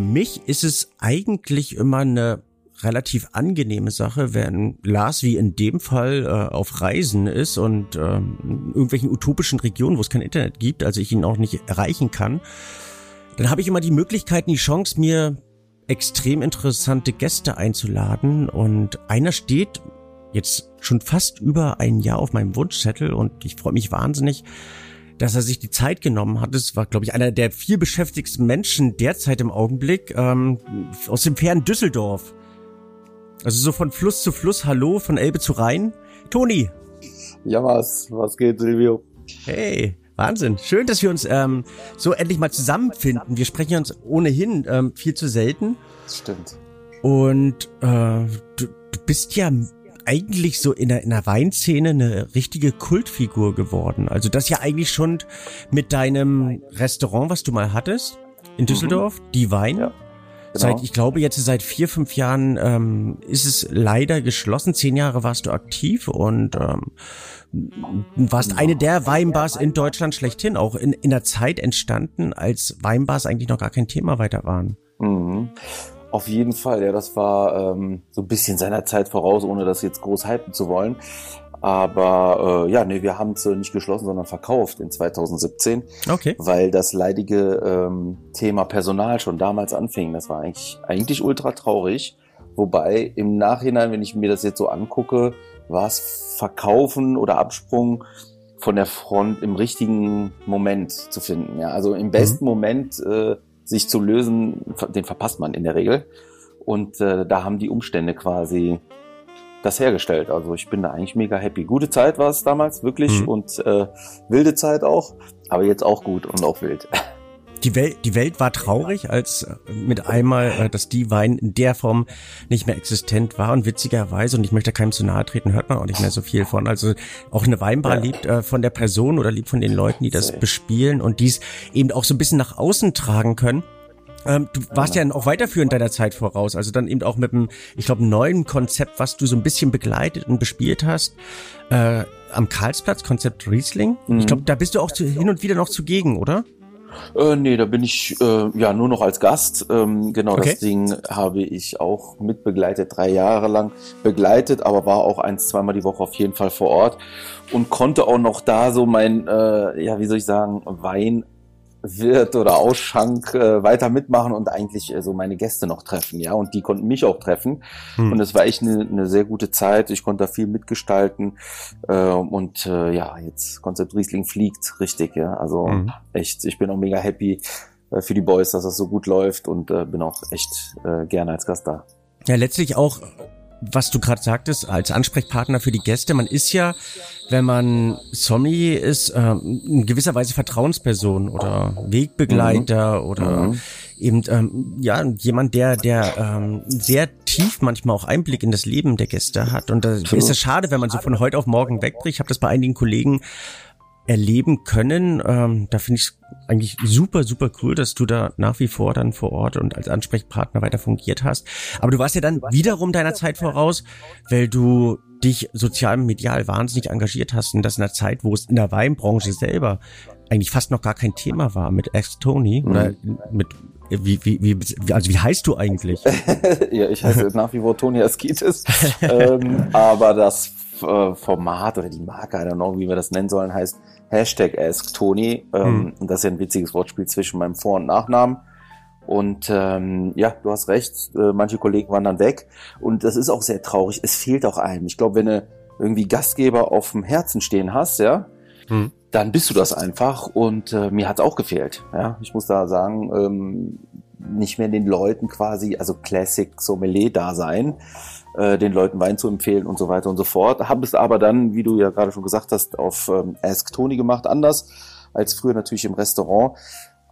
für mich ist es eigentlich immer eine relativ angenehme Sache, wenn Lars wie in dem Fall äh, auf Reisen ist und äh, in irgendwelchen utopischen Regionen, wo es kein Internet gibt, also ich ihn auch nicht erreichen kann, dann habe ich immer die Möglichkeit, die Chance, mir extrem interessante Gäste einzuladen. Und einer steht jetzt schon fast über ein Jahr auf meinem Wunschzettel und ich freue mich wahnsinnig, dass er sich die Zeit genommen hat. Das war, glaube ich, einer der viel beschäftigsten Menschen derzeit im Augenblick ähm, aus dem fernen Düsseldorf. Also so von Fluss zu Fluss, hallo, von Elbe zu Rhein. Toni. Ja, was, was geht, Silvio? Hey, Wahnsinn. Schön, dass wir uns ähm, so endlich mal zusammenfinden. Wir sprechen uns ohnehin ähm, viel zu selten. Das stimmt. Und äh, du, du bist ja eigentlich so in der, in der Weinszene eine richtige Kultfigur geworden. Also das ja eigentlich schon mit deinem Restaurant, was du mal hattest in mhm. Düsseldorf, mhm. die Wein. Ja. Genau. Seit, ich glaube, jetzt seit vier, fünf Jahren ähm, ist es leider geschlossen. Zehn Jahre warst du aktiv und ähm, warst eine der Weinbars in Deutschland schlechthin, auch in, in der Zeit entstanden, als Weinbars eigentlich noch gar kein Thema weiter waren. Mhm. Auf jeden Fall, ja, das war ähm, so ein bisschen seiner Zeit voraus, ohne das jetzt groß hypen zu wollen. Aber äh, ja, nee, wir haben es äh, nicht geschlossen, sondern verkauft in 2017. Okay. Weil das leidige ähm, Thema Personal schon damals anfing. Das war eigentlich, eigentlich ultra traurig. Wobei im Nachhinein, wenn ich mir das jetzt so angucke, war es Verkaufen oder Absprung von der Front im richtigen Moment zu finden. Ja, also im besten mhm. Moment äh, sich zu lösen, den verpasst man in der Regel. Und äh, da haben die Umstände quasi das hergestellt. Also ich bin da eigentlich mega happy. Gute Zeit war es damals, wirklich. Mhm. Und äh, wilde Zeit auch. Aber jetzt auch gut und auch wild. Die Welt, die Welt war traurig, als äh, mit einmal äh, das D-Wein in der Form nicht mehr existent war. Und witzigerweise, und ich möchte keinem zu nahe treten, hört man auch nicht mehr so viel von. Also auch eine Weinbar ja. liebt äh, von der Person oder liebt von den Leuten, die das bespielen und dies eben auch so ein bisschen nach außen tragen können. Ähm, du warst ja auch weiterführend deiner Zeit voraus, also dann eben auch mit einem, ich glaube, neuen Konzept, was du so ein bisschen begleitet und bespielt hast, äh, am Karlsplatz, Konzept Riesling. Mhm. Ich glaube, da bist du auch zu, hin und wieder noch zugegen, oder? Äh, nee, da bin ich äh, ja nur noch als Gast. Ähm, genau, okay. das Ding habe ich auch mitbegleitet, drei Jahre lang begleitet, aber war auch eins, zweimal die Woche auf jeden Fall vor Ort und konnte auch noch da so mein, äh, ja, wie soll ich sagen, Wein Wirt oder Ausschank äh, weiter mitmachen und eigentlich äh, so meine Gäste noch treffen, ja, und die konnten mich auch treffen hm. und es war echt eine, eine sehr gute Zeit. Ich konnte da viel mitgestalten äh, und äh, ja, jetzt Konzept Riesling fliegt richtig, ja, also hm. echt, ich bin auch mega happy äh, für die Boys, dass das so gut läuft und äh, bin auch echt äh, gerne als Gast da. Ja, letztlich auch was du gerade sagtest, als Ansprechpartner für die Gäste, man ist ja, wenn man Sommelier ist, äh, in gewisser Weise Vertrauensperson oder Wegbegleiter mhm. oder mhm. eben ähm, ja jemand, der der ähm, sehr tief manchmal auch Einblick in das Leben der Gäste hat. Und da ist es schade, wenn man so von heute auf morgen wegbricht. Ich habe das bei einigen Kollegen erleben können. Ähm, da finde ich es eigentlich super, super cool, dass du da nach wie vor dann vor Ort und als Ansprechpartner weiter fungiert hast. Aber du warst ja dann wiederum deiner Zeit voraus, weil du dich sozial medial wahnsinnig engagiert hast und das in der Zeit, wo es in der Weinbranche selber eigentlich fast noch gar kein Thema war mit Ex Tony mhm. oder mit wie, wie, wie, also wie heißt du eigentlich? ja, ich heiße nach wie vor Toni Askitis. ähm, aber das äh, Format oder die Marke, I don't know, wie wir das nennen sollen, heißt Hashtag AskTony. Ähm, hm. Das ist ja ein witziges Wortspiel zwischen meinem Vor- und Nachnamen. Und ähm, ja, du hast recht, äh, manche Kollegen waren dann weg. Und das ist auch sehr traurig. Es fehlt auch einem. Ich glaube, wenn du irgendwie Gastgeber auf dem Herzen stehen hast, ja, hm. dann bist du das einfach. Und äh, mir hat's auch gefehlt. Ja, ich muss da sagen, ähm, nicht mehr den Leuten quasi, also Classic Sommelier da sein äh, den Leuten Wein zu empfehlen und so weiter und so fort. Habe es aber dann, wie du ja gerade schon gesagt hast, auf ähm, Ask Tony gemacht, anders als früher natürlich im Restaurant.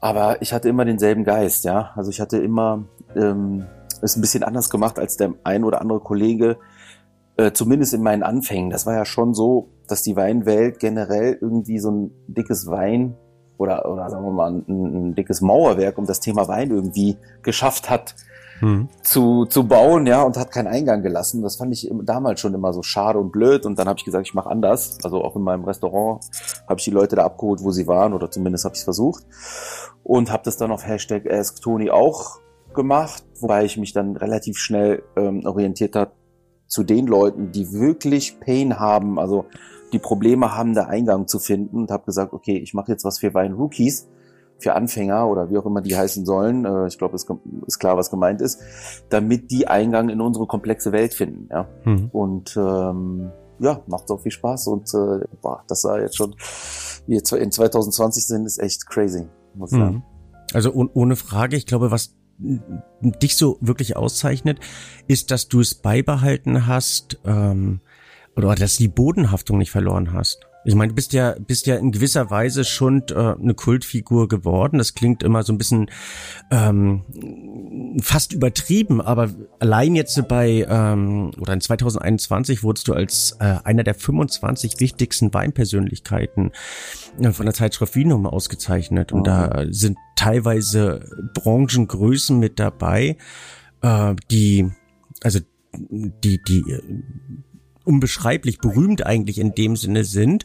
Aber ich hatte immer denselben Geist, ja. Also ich hatte immer ähm, es ein bisschen anders gemacht als der ein oder andere Kollege, äh, zumindest in meinen Anfängen. Das war ja schon so, dass die Weinwelt generell irgendwie so ein dickes Wein oder, oder sagen wir mal ein, ein dickes Mauerwerk um das Thema Wein irgendwie geschafft hat, hm. zu, zu bauen, ja, und hat keinen Eingang gelassen. Das fand ich damals schon immer so schade und blöd. Und dann habe ich gesagt, ich mache anders. Also auch in meinem Restaurant habe ich die Leute da abgeholt, wo sie waren, oder zumindest habe ich es versucht. Und habe das dann auf Hashtag AskTony auch gemacht, wobei ich mich dann relativ schnell ähm, orientiert habe zu den Leuten, die wirklich Pain haben, also die Probleme haben, da Eingang zu finden und habe gesagt, okay, ich mache jetzt was für Wein Rookies, für Anfänger oder wie auch immer die heißen sollen. Äh, ich glaube, es ist klar, was gemeint ist, damit die Eingang in unsere komplexe Welt finden. Ja? Mhm. Und ähm, ja, macht auch viel Spaß und äh, boah, das sah jetzt schon, wie jetzt in 2020 sind, ist echt crazy, muss ich mhm. sagen. Also oh, ohne Frage, ich glaube, was dich so wirklich auszeichnet, ist, dass du es beibehalten hast ähm, oder dass du die Bodenhaftung nicht verloren hast. Ich meine, du bist ja, bist ja in gewisser Weise schon äh, eine Kultfigur geworden. Das klingt immer so ein bisschen ähm, fast übertrieben, aber allein jetzt bei ähm, oder in 2021 wurdest du als äh, einer der 25 wichtigsten Weinpersönlichkeiten äh, von der Zeitschrift Vinum ausgezeichnet. Und da mhm. sind teilweise Branchengrößen mit dabei, äh, die also die die unbeschreiblich berühmt eigentlich in dem Sinne sind.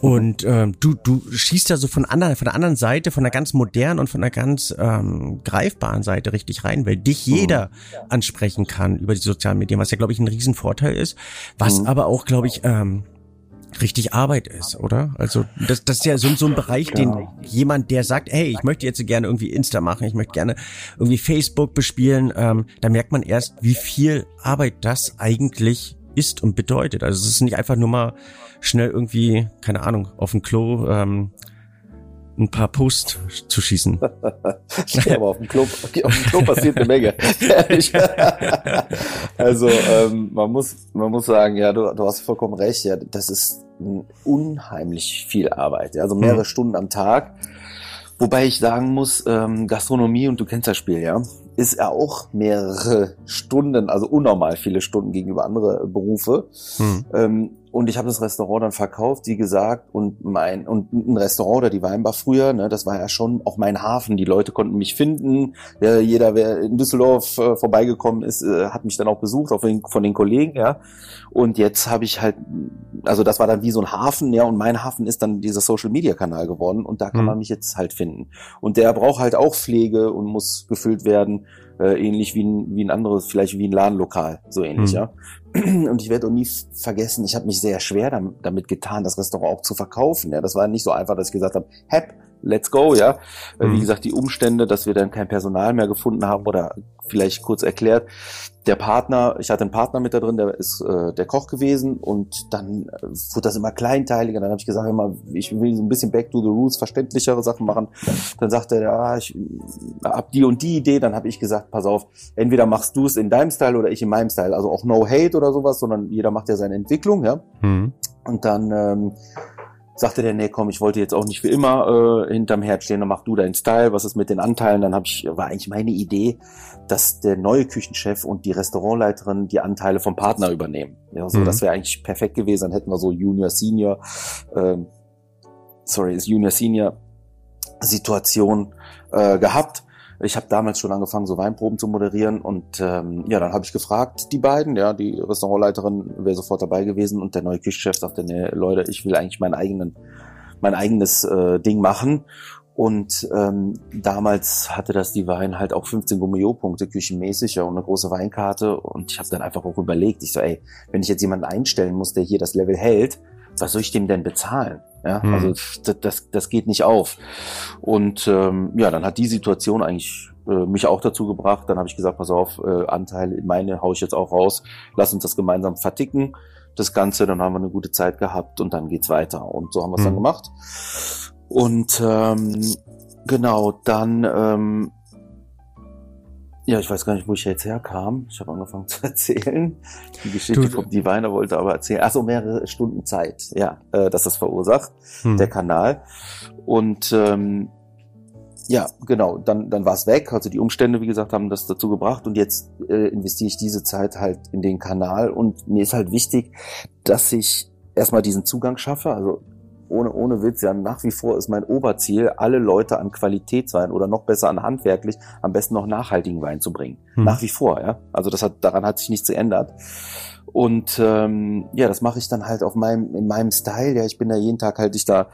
Und ähm, du, du schießt da so von, anderen, von der anderen Seite, von der ganz modernen und von der ganz ähm, greifbaren Seite richtig rein, weil dich mhm. jeder ansprechen kann über die sozialen Medien, was ja, glaube ich, ein Riesenvorteil ist, was mhm. aber auch, glaube ich, ähm, richtig Arbeit ist, oder? Also das, das ist ja so, so ein Bereich, den jemand, der sagt, hey, ich möchte jetzt gerne irgendwie Insta machen, ich möchte gerne irgendwie Facebook bespielen, ähm, da merkt man erst, wie viel Arbeit das eigentlich ist und bedeutet. Also es ist nicht einfach nur mal schnell irgendwie, keine Ahnung, auf dem Klo ähm, ein paar Posts zu schießen. ja, aber auf dem Klo, auf dem Klo passiert eine Menge. also ähm, man muss man muss sagen, ja, du, du hast vollkommen recht. Ja, das ist unheimlich viel Arbeit. Ja, also mehrere mhm. Stunden am Tag. Wobei ich sagen muss, ähm, Gastronomie und du kennst das Spiel, ja ist er auch mehrere Stunden, also unnormal viele Stunden gegenüber andere Berufe. Hm. Ähm, und ich habe das Restaurant dann verkauft, wie gesagt, und mein und ein Restaurant oder die Weinbar früher, ne, das war ja schon auch mein Hafen. Die Leute konnten mich finden. Ja, jeder, wer in Düsseldorf äh, vorbeigekommen ist, äh, hat mich dann auch besucht, auch von, von den Kollegen, ja. Und jetzt habe ich halt, also das war dann wie so ein Hafen, ja, und mein Hafen ist dann dieser Social Media Kanal geworden und da kann hm. man mich jetzt halt finden. Und der braucht halt auch Pflege und muss gefüllt werden äh, ähnlich wie ein, wie ein anderes, vielleicht wie ein Ladenlokal, so ähnlich, mhm. ja. Und ich werde auch nie vergessen, ich habe mich sehr schwer damit getan, das Restaurant auch zu verkaufen. Ja, das war nicht so einfach, dass ich gesagt habe, hepp, let's go, ja. Mhm. Wie gesagt, die Umstände, dass wir dann kein Personal mehr gefunden haben oder vielleicht kurz erklärt, der Partner, ich hatte einen Partner mit da drin, der ist äh, der Koch gewesen und dann äh, wurde das immer kleinteiliger. Dann habe ich gesagt, immer, ich will so ein bisschen back to the roots, verständlichere Sachen machen. Dann sagte er, ja, ich hab die und die Idee. Dann habe ich gesagt, pass auf, entweder machst du es in deinem Style oder ich in meinem Style. Also auch no hate oder sowas, sondern jeder macht ja seine Entwicklung, ja. Mhm. Und dann ähm, sagte der, nee, komm, ich wollte jetzt auch nicht für immer äh, hinterm Herd stehen, dann mach du deinen Style, was ist mit den Anteilen? Dann habe ich, war eigentlich meine Idee, dass der neue Küchenchef und die Restaurantleiterin die Anteile vom Partner übernehmen. Ja, so, mhm. das wäre eigentlich perfekt gewesen, dann hätten wir so Junior, Senior, äh, sorry, ist Junior, Senior Situation äh, gehabt. Ich habe damals schon angefangen, so Weinproben zu moderieren und ähm, ja, dann habe ich gefragt, die beiden, ja, die Restaurantleiterin wäre sofort dabei gewesen und der neue Küchenchef sagte, nee, Leute, ich will eigentlich meinen eigenen, mein eigenes äh, Ding machen. Und ähm, damals hatte das die Wein halt auch 15 Gummio-Punkte küchenmäßig ja, und eine große Weinkarte. Und ich habe dann einfach auch überlegt, ich so, ey, wenn ich jetzt jemanden einstellen muss, der hier das Level hält, was soll ich dem denn bezahlen? Ja, hm. also das, das, das geht nicht auf. Und ähm, ja, dann hat die Situation eigentlich äh, mich auch dazu gebracht. Dann habe ich gesagt, pass auf, äh, Anteil meine haue ich jetzt auch raus. Lass uns das gemeinsam verticken. Das Ganze, dann haben wir eine gute Zeit gehabt und dann geht's weiter. Und so haben wir es hm. dann gemacht. Und ähm, genau, dann ähm, ja, ich weiß gar nicht, wo ich jetzt herkam. Ich habe angefangen zu erzählen. Die Geschichte vom die Weiner wollte aber erzählen. Ach so, mehrere Stunden Zeit, ja, äh, dass das verursacht, hm. der Kanal. Und ähm, ja, genau, dann, dann war es weg. Also die Umstände, wie gesagt, haben das dazu gebracht. Und jetzt äh, investiere ich diese Zeit halt in den Kanal. Und mir ist halt wichtig, dass ich erstmal diesen Zugang schaffe. Also ohne, ohne Witz, ja, nach wie vor ist mein Oberziel, alle Leute an Qualitätswein oder noch besser an handwerklich, am besten noch nachhaltigen Wein zu bringen. Hm. Nach wie vor, ja. Also das hat, daran hat sich nichts geändert. Und ähm, ja, das mache ich dann halt auf meinem, in meinem Style. Ja, ich bin da jeden Tag halt ich da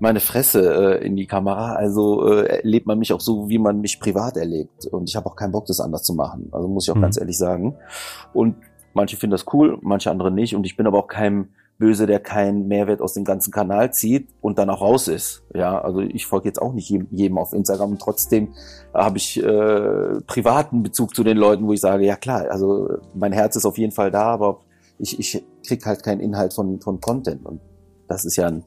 meine Fresse äh, in die Kamera. Also äh, erlebt man mich auch so, wie man mich privat erlebt. Und ich habe auch keinen Bock, das anders zu machen. Also muss ich auch mhm. ganz ehrlich sagen. Und manche finden das cool, manche andere nicht. Und ich bin aber auch kein Böse, der keinen Mehrwert aus dem ganzen Kanal zieht und dann auch raus ist. Ja, also ich folge jetzt auch nicht jedem, jedem auf Instagram und trotzdem habe ich äh, privaten Bezug zu den Leuten, wo ich sage, ja klar, also mein Herz ist auf jeden Fall da, aber ich, ich krieg halt keinen Inhalt von, von Content und das ist ja ein,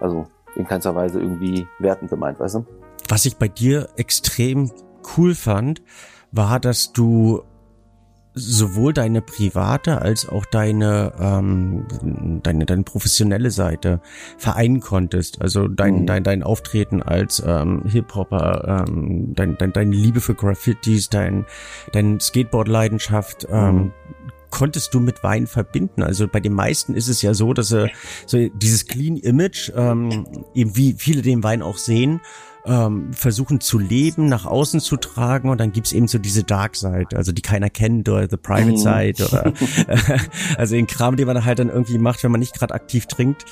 also in keinster Weise irgendwie wertend gemeint, weißt du? Was ich bei dir extrem cool fand, war, dass du sowohl deine private als auch deine ähm, deine deine professionelle Seite vereinen konntest. Also dein mhm. dein dein Auftreten als ähm, Hip Hopper, ähm, dein, dein deine Liebe für Graffitis, dein dein Skateboard Leidenschaft. Ähm, mhm konntest du mit Wein verbinden? Also bei den meisten ist es ja so, dass sie so dieses Clean Image, ähm, eben wie viele den Wein auch sehen, ähm, versuchen zu leben, nach außen zu tragen und dann gibt's eben so diese Dark Side, also die keiner kennt oder The Private mhm. Side oder also den Kram, den man halt dann irgendwie macht, wenn man nicht gerade aktiv trinkt.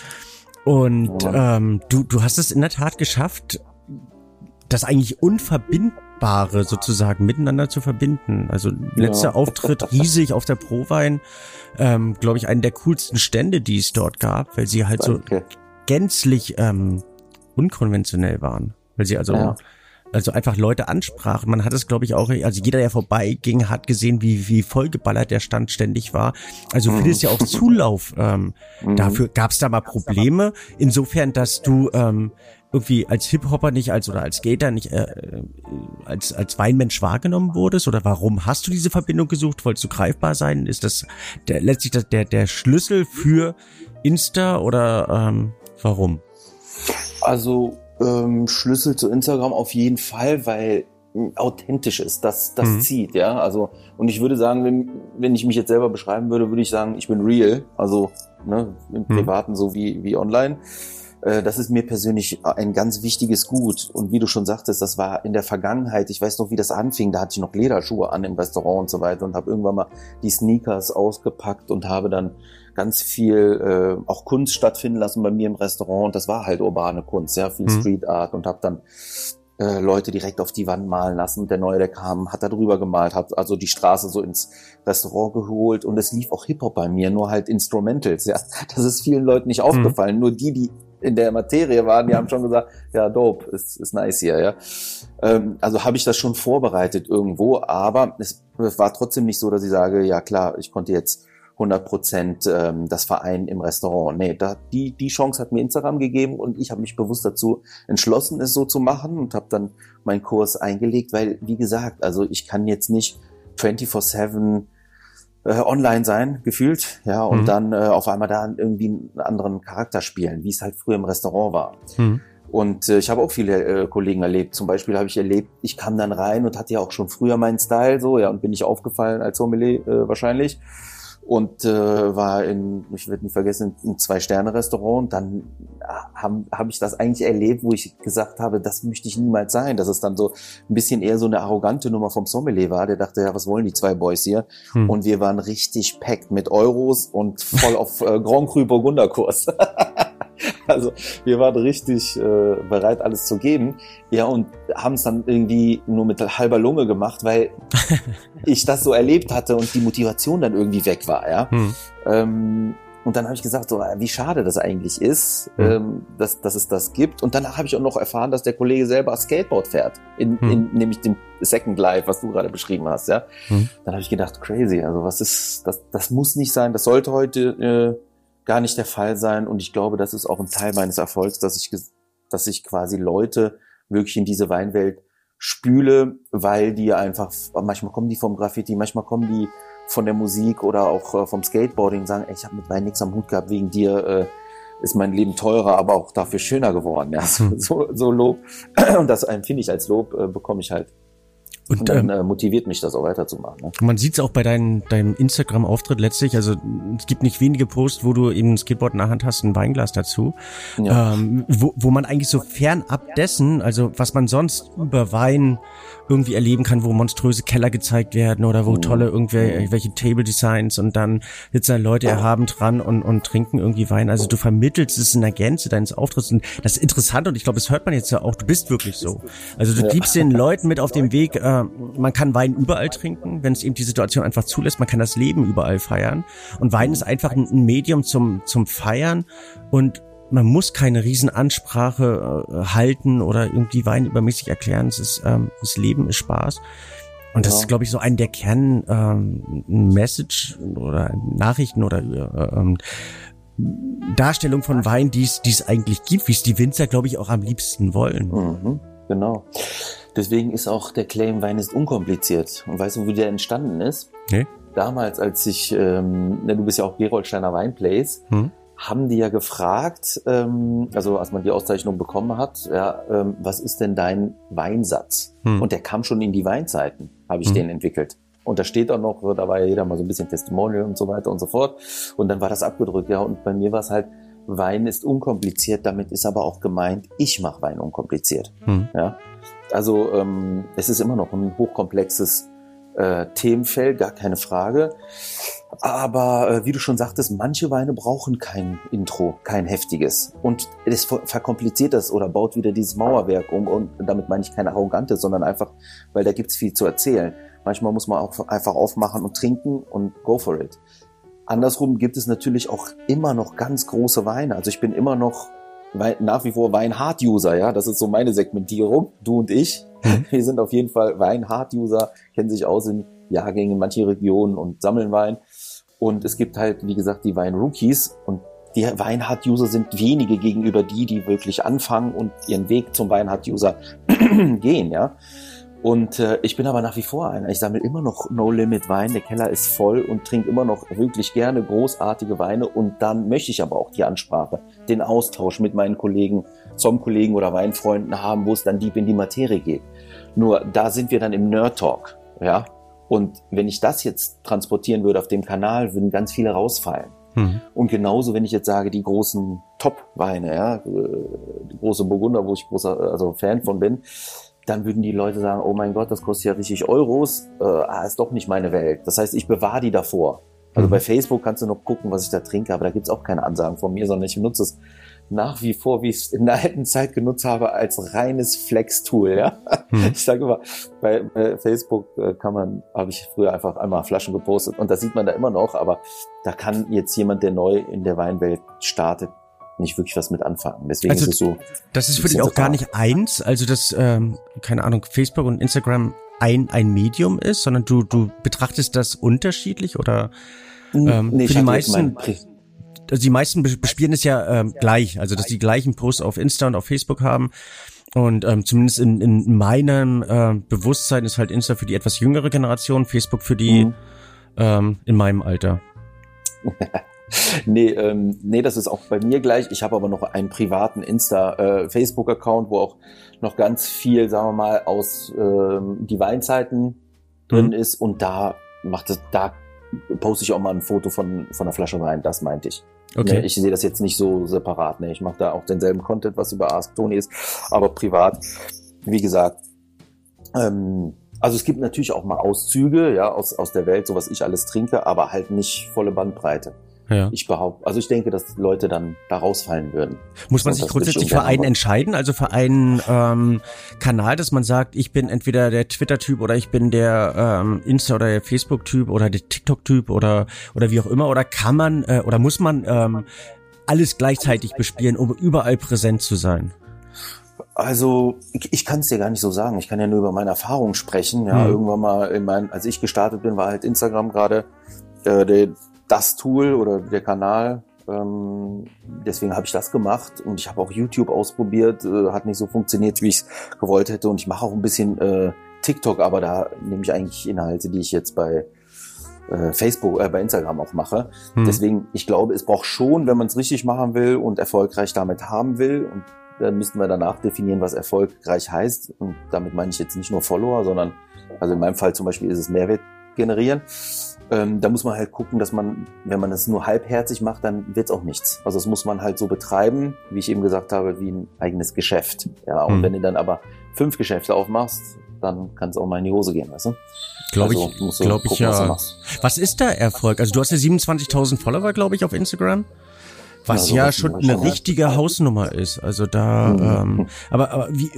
Und ähm, du, du hast es in der Tat geschafft, das eigentlich Unverbindbare sozusagen miteinander zu verbinden. Also letzter ja. Auftritt riesig auf der Prowein, ähm, glaube ich, einen der coolsten Stände, die es dort gab, weil sie halt Danke. so gänzlich ähm, unkonventionell waren. Weil sie also, ja. also einfach Leute ansprachen. Man hat es, glaube ich, auch, also jeder, der vorbeiging, hat gesehen, wie, wie vollgeballert der Stand ständig war. Also mhm. vieles ja auch Zulauf. Ähm, mhm. Dafür gab es da mal Probleme. Insofern, dass du ähm, irgendwie als Hip-Hopper nicht als oder als Skater nicht äh, äh, als als Weinmensch wahrgenommen wurdest oder warum hast du diese Verbindung gesucht? Wolltest du greifbar sein? Ist das der letztlich das, der der Schlüssel für Insta oder ähm, warum? Also ähm, Schlüssel zu Instagram auf jeden Fall, weil authentisch ist, das, das mhm. zieht, ja. Also, und ich würde sagen, wenn, wenn ich mich jetzt selber beschreiben würde, würde ich sagen, ich bin real, also ne, im mhm. Privaten mhm. so wie, wie online. Äh, das ist mir persönlich ein ganz wichtiges Gut. Und wie du schon sagtest, das war in der Vergangenheit, ich weiß noch, wie das anfing, da hatte ich noch Lederschuhe an im Restaurant und so weiter und habe irgendwann mal die Sneakers ausgepackt und habe dann ganz viel äh, auch Kunst stattfinden lassen bei mir im Restaurant. Und das war halt urbane Kunst, sehr viel mhm. Street Art und habe dann äh, Leute direkt auf die Wand malen lassen. Und der Neue, der kam, hat da drüber gemalt, hat also die Straße so ins Restaurant geholt und es lief auch Hip-Hop bei mir, nur halt Instrumentals. Ja, das ist vielen Leuten nicht mhm. aufgefallen. Mhm. Nur die, die in der Materie waren, die haben schon gesagt, ja, dope, ist, ist nice hier, ja. Ähm, also habe ich das schon vorbereitet irgendwo, aber es, es war trotzdem nicht so, dass ich sage, ja klar, ich konnte jetzt 100 Prozent ähm, das Verein im Restaurant. Nee, da, die, die Chance hat mir Instagram gegeben und ich habe mich bewusst dazu entschlossen, es so zu machen und habe dann meinen Kurs eingelegt, weil, wie gesagt, also ich kann jetzt nicht 24-7 äh, online sein, gefühlt, ja, und mhm. dann äh, auf einmal da irgendwie einen anderen Charakter spielen, wie es halt früher im Restaurant war. Mhm. Und äh, ich habe auch viele äh, Kollegen erlebt. Zum Beispiel habe ich erlebt, ich kam dann rein und hatte ja auch schon früher meinen Style so, ja, und bin ich aufgefallen als Sommelier äh, wahrscheinlich und äh, war in, ich werde nicht vergessen, ein Zwei-Sterne-Restaurant. Dann äh, habe hab ich das eigentlich erlebt, wo ich gesagt habe, das möchte ich niemals sein. Dass es dann so ein bisschen eher so eine arrogante Nummer vom Sommelier war. Der dachte, ja, was wollen die zwei Boys hier? Hm. Und wir waren richtig packt mit Euros und voll auf äh, Grand Cru Burgunderkurs. Also wir waren richtig äh, bereit, alles zu geben. Ja, und haben es dann irgendwie nur mit halber Lunge gemacht, weil ich das so erlebt hatte und die Motivation dann irgendwie weg war, ja. Hm. Ähm, und dann habe ich gesagt, so, wie schade das eigentlich ist, hm. ähm, dass, dass es das gibt. Und danach habe ich auch noch erfahren, dass der Kollege selber Skateboard fährt, in, hm. in nämlich dem Second Life, was du gerade beschrieben hast, ja. Hm. Dann habe ich gedacht, crazy, also was ist, das, das muss nicht sein, das sollte heute äh, gar nicht der Fall sein. Und ich glaube, das ist auch ein Teil meines Erfolgs, dass ich, dass ich quasi Leute wirklich in diese Weinwelt spüle, weil die einfach, manchmal kommen die vom Graffiti, manchmal kommen die von der Musik oder auch äh, vom Skateboarding und sagen, ey, ich habe mit Wein nichts am Hut gehabt, wegen dir äh, ist mein Leben teurer, aber auch dafür schöner geworden. Ja, so, so, so Lob. Und das empfinde ich als Lob, äh, bekomme ich halt Und, und dann ähm, äh, motiviert mich das auch weiterzumachen. Ne? Man sieht es auch bei dein, deinem Instagram-Auftritt letztlich. Also es gibt nicht wenige Posts, wo du eben ein Skateboard in der Hand hast, ein Weinglas dazu. Ja. Ähm, wo, wo man eigentlich so fernab dessen, also was man sonst über Wein irgendwie erleben kann, wo monströse Keller gezeigt werden oder wo mhm. tolle irgendwelche Table Designs und dann sitzen da Leute erhaben dran und, und trinken irgendwie Wein. Also du vermittelst es in der Gänze deines Auftritts und das ist interessant und ich glaube, das hört man jetzt ja auch, du bist wirklich so. Also du gibst den Leuten mit auf dem Weg, äh, man kann Wein überall trinken, wenn es eben die Situation einfach zulässt. Man kann das Leben überall feiern. Und Wein ist einfach ein, Medium zum, zum Feiern. Und man muss keine Riesenansprache äh, halten oder irgendwie Wein übermäßig erklären. Es ist, ähm, das Leben ist Spaß. Und das ja. ist, glaube ich, so ein der Kern ähm, Message oder Nachrichten oder äh, ähm, Darstellung von Wein, die es eigentlich gibt, wie es die Winzer, glaube ich, auch am liebsten wollen. Mhm, genau. Deswegen ist auch der Claim Wein ist unkompliziert. Und weißt du, wie der entstanden ist? Nee. Damals, als ich, ähm, ne, du bist ja auch Geroldsteiner Weinplays, hm. Haben die ja gefragt, ähm, also als man die Auszeichnung bekommen hat, ja, ähm, was ist denn dein Weinsatz? Hm. Und der kam schon in die Weinzeiten, habe ich hm. den entwickelt. Und da steht auch noch, da war ja jeder mal so ein bisschen Testimonial und so weiter und so fort. Und dann war das abgedrückt, ja. Und bei mir war es halt, Wein ist unkompliziert, damit ist aber auch gemeint, ich mache Wein unkompliziert. Hm. Ja. Also ähm, es ist immer noch ein hochkomplexes äh, Themenfeld, gar keine Frage. Aber äh, wie du schon sagtest, manche Weine brauchen kein Intro, kein heftiges. Und es verkompliziert das oder baut wieder dieses Mauerwerk um. Und damit meine ich keine arrogante, sondern einfach, weil da gibt's viel zu erzählen. Manchmal muss man auch einfach aufmachen und trinken und go for it. Andersrum gibt es natürlich auch immer noch ganz große Weine. Also ich bin immer noch nach wie vor Wein-Hard-User, ja. Das ist so meine Segmentierung. Du und ich. Mhm. Wir sind auf jeden Fall Wein-Hard-User, kennen sich aus in Jahrgängen in manchen Regionen und sammeln Wein. Und es gibt halt, wie gesagt, die Wein-Rookies und die Wein-Hard-User sind wenige gegenüber die, die wirklich anfangen und ihren Weg zum Wein-Hard-User gehen, ja. Und äh, ich bin aber nach wie vor einer. Ich sammle immer noch No Limit Wein. Der Keller ist voll und trinke immer noch wirklich gerne großartige Weine. Und dann möchte ich aber auch die Ansprache, den Austausch mit meinen Kollegen, Som-Kollegen oder Weinfreunden haben, wo es dann deep in die Materie geht. Nur da sind wir dann im Nerd Talk, ja. Und wenn ich das jetzt transportieren würde auf dem Kanal, würden ganz viele rausfallen. Mhm. Und genauso, wenn ich jetzt sage, die großen Top-Weine, ja, äh, die große Burgunder, wo ich großer, also Fan von bin, dann würden die Leute sagen, oh mein Gott, das kostet ja richtig Euros, äh, ah, ist doch nicht meine Welt. Das heißt, ich bewahre die davor. Also mhm. bei Facebook kannst du noch gucken, was ich da trinke, aber da gibt's auch keine Ansagen von mir, sondern ich benutze es nach wie vor, wie ich es in der alten Zeit genutzt habe, als reines Flex-Tool. Ja? Mhm. Ich sage immer, bei, bei Facebook äh, kann man, habe ich früher einfach einmal Flaschen gepostet und das sieht man da immer noch, aber da kann jetzt jemand, der neu in der Weinwelt startet, nicht wirklich was mit anfangen. Deswegen also, ist es so. Das ist für dich auch gar nicht eins, also dass, ähm, keine Ahnung, Facebook und Instagram ein, ein Medium ist, sondern du, du betrachtest das unterschiedlich oder ähm, nee, für die meisten. Also die meisten bespielen es ja ähm, gleich, also dass die gleichen Posts auf Insta und auf Facebook haben. Und ähm, zumindest in, in meinem äh, Bewusstsein ist halt Insta für die etwas jüngere Generation, Facebook für die mhm. ähm, in meinem Alter. nee, ähm, nee, das ist auch bei mir gleich. Ich habe aber noch einen privaten Insta-Facebook-Account, äh, wo auch noch ganz viel, sagen wir mal, aus ähm, die Weinzeiten drin mhm. ist. Und da macht es, da poste ich auch mal ein Foto von, von einer Flasche Wein, das meinte ich. Okay. Ne, ich sehe das jetzt nicht so separat. Ne? Ich mache da auch denselben Content, was über Ask Tony ist, aber privat, wie gesagt, ähm, also es gibt natürlich auch mal Auszüge, ja, aus, aus der Welt, so was ich alles trinke, aber halt nicht volle Bandbreite. Ja. Ich behaupte, also ich denke, dass Leute dann da rausfallen würden. Muss man sich grundsätzlich für einen entscheiden, also für einen ähm, Kanal, dass man sagt, ich bin entweder der Twitter-Typ oder ich bin der ähm, Insta- oder der Facebook-Typ oder der TikTok-Typ oder oder wie auch immer, oder kann man äh, oder muss man ähm, alles gleichzeitig bespielen, um überall präsent zu sein? Also ich, ich kann es dir gar nicht so sagen. Ich kann ja nur über meine Erfahrungen sprechen. Ja, hm. irgendwann mal in mein, als ich gestartet bin, war halt Instagram gerade äh, der das Tool oder der Kanal. Ähm, deswegen habe ich das gemacht und ich habe auch YouTube ausprobiert, äh, hat nicht so funktioniert, wie ich es gewollt hätte. Und ich mache auch ein bisschen äh, TikTok, aber da nehme ich eigentlich Inhalte, die ich jetzt bei äh, Facebook, äh, bei Instagram auch mache. Hm. Deswegen, ich glaube, es braucht schon, wenn man es richtig machen will und erfolgreich damit haben will und dann müssten wir danach definieren, was erfolgreich heißt. Und damit meine ich jetzt nicht nur Follower, sondern, also in meinem Fall zum Beispiel ist es Mehrwert generieren. Ähm, da muss man halt gucken, dass man, wenn man das nur halbherzig macht, dann wird's auch nichts. Also das muss man halt so betreiben, wie ich eben gesagt habe, wie ein eigenes Geschäft. Ja, und mhm. wenn du dann aber fünf Geschäfte aufmachst, dann kann es auch mal in die Hose gehen, weißt du? Glaube also, ich, glaube ich ja. Was, was, ist da Erfolg? Also du hast ja 27.000 Follower, glaube ich, auf Instagram. Was ja, ja schon eine richtige Hausnummer ist. Also da, mhm. ähm, aber, aber wie,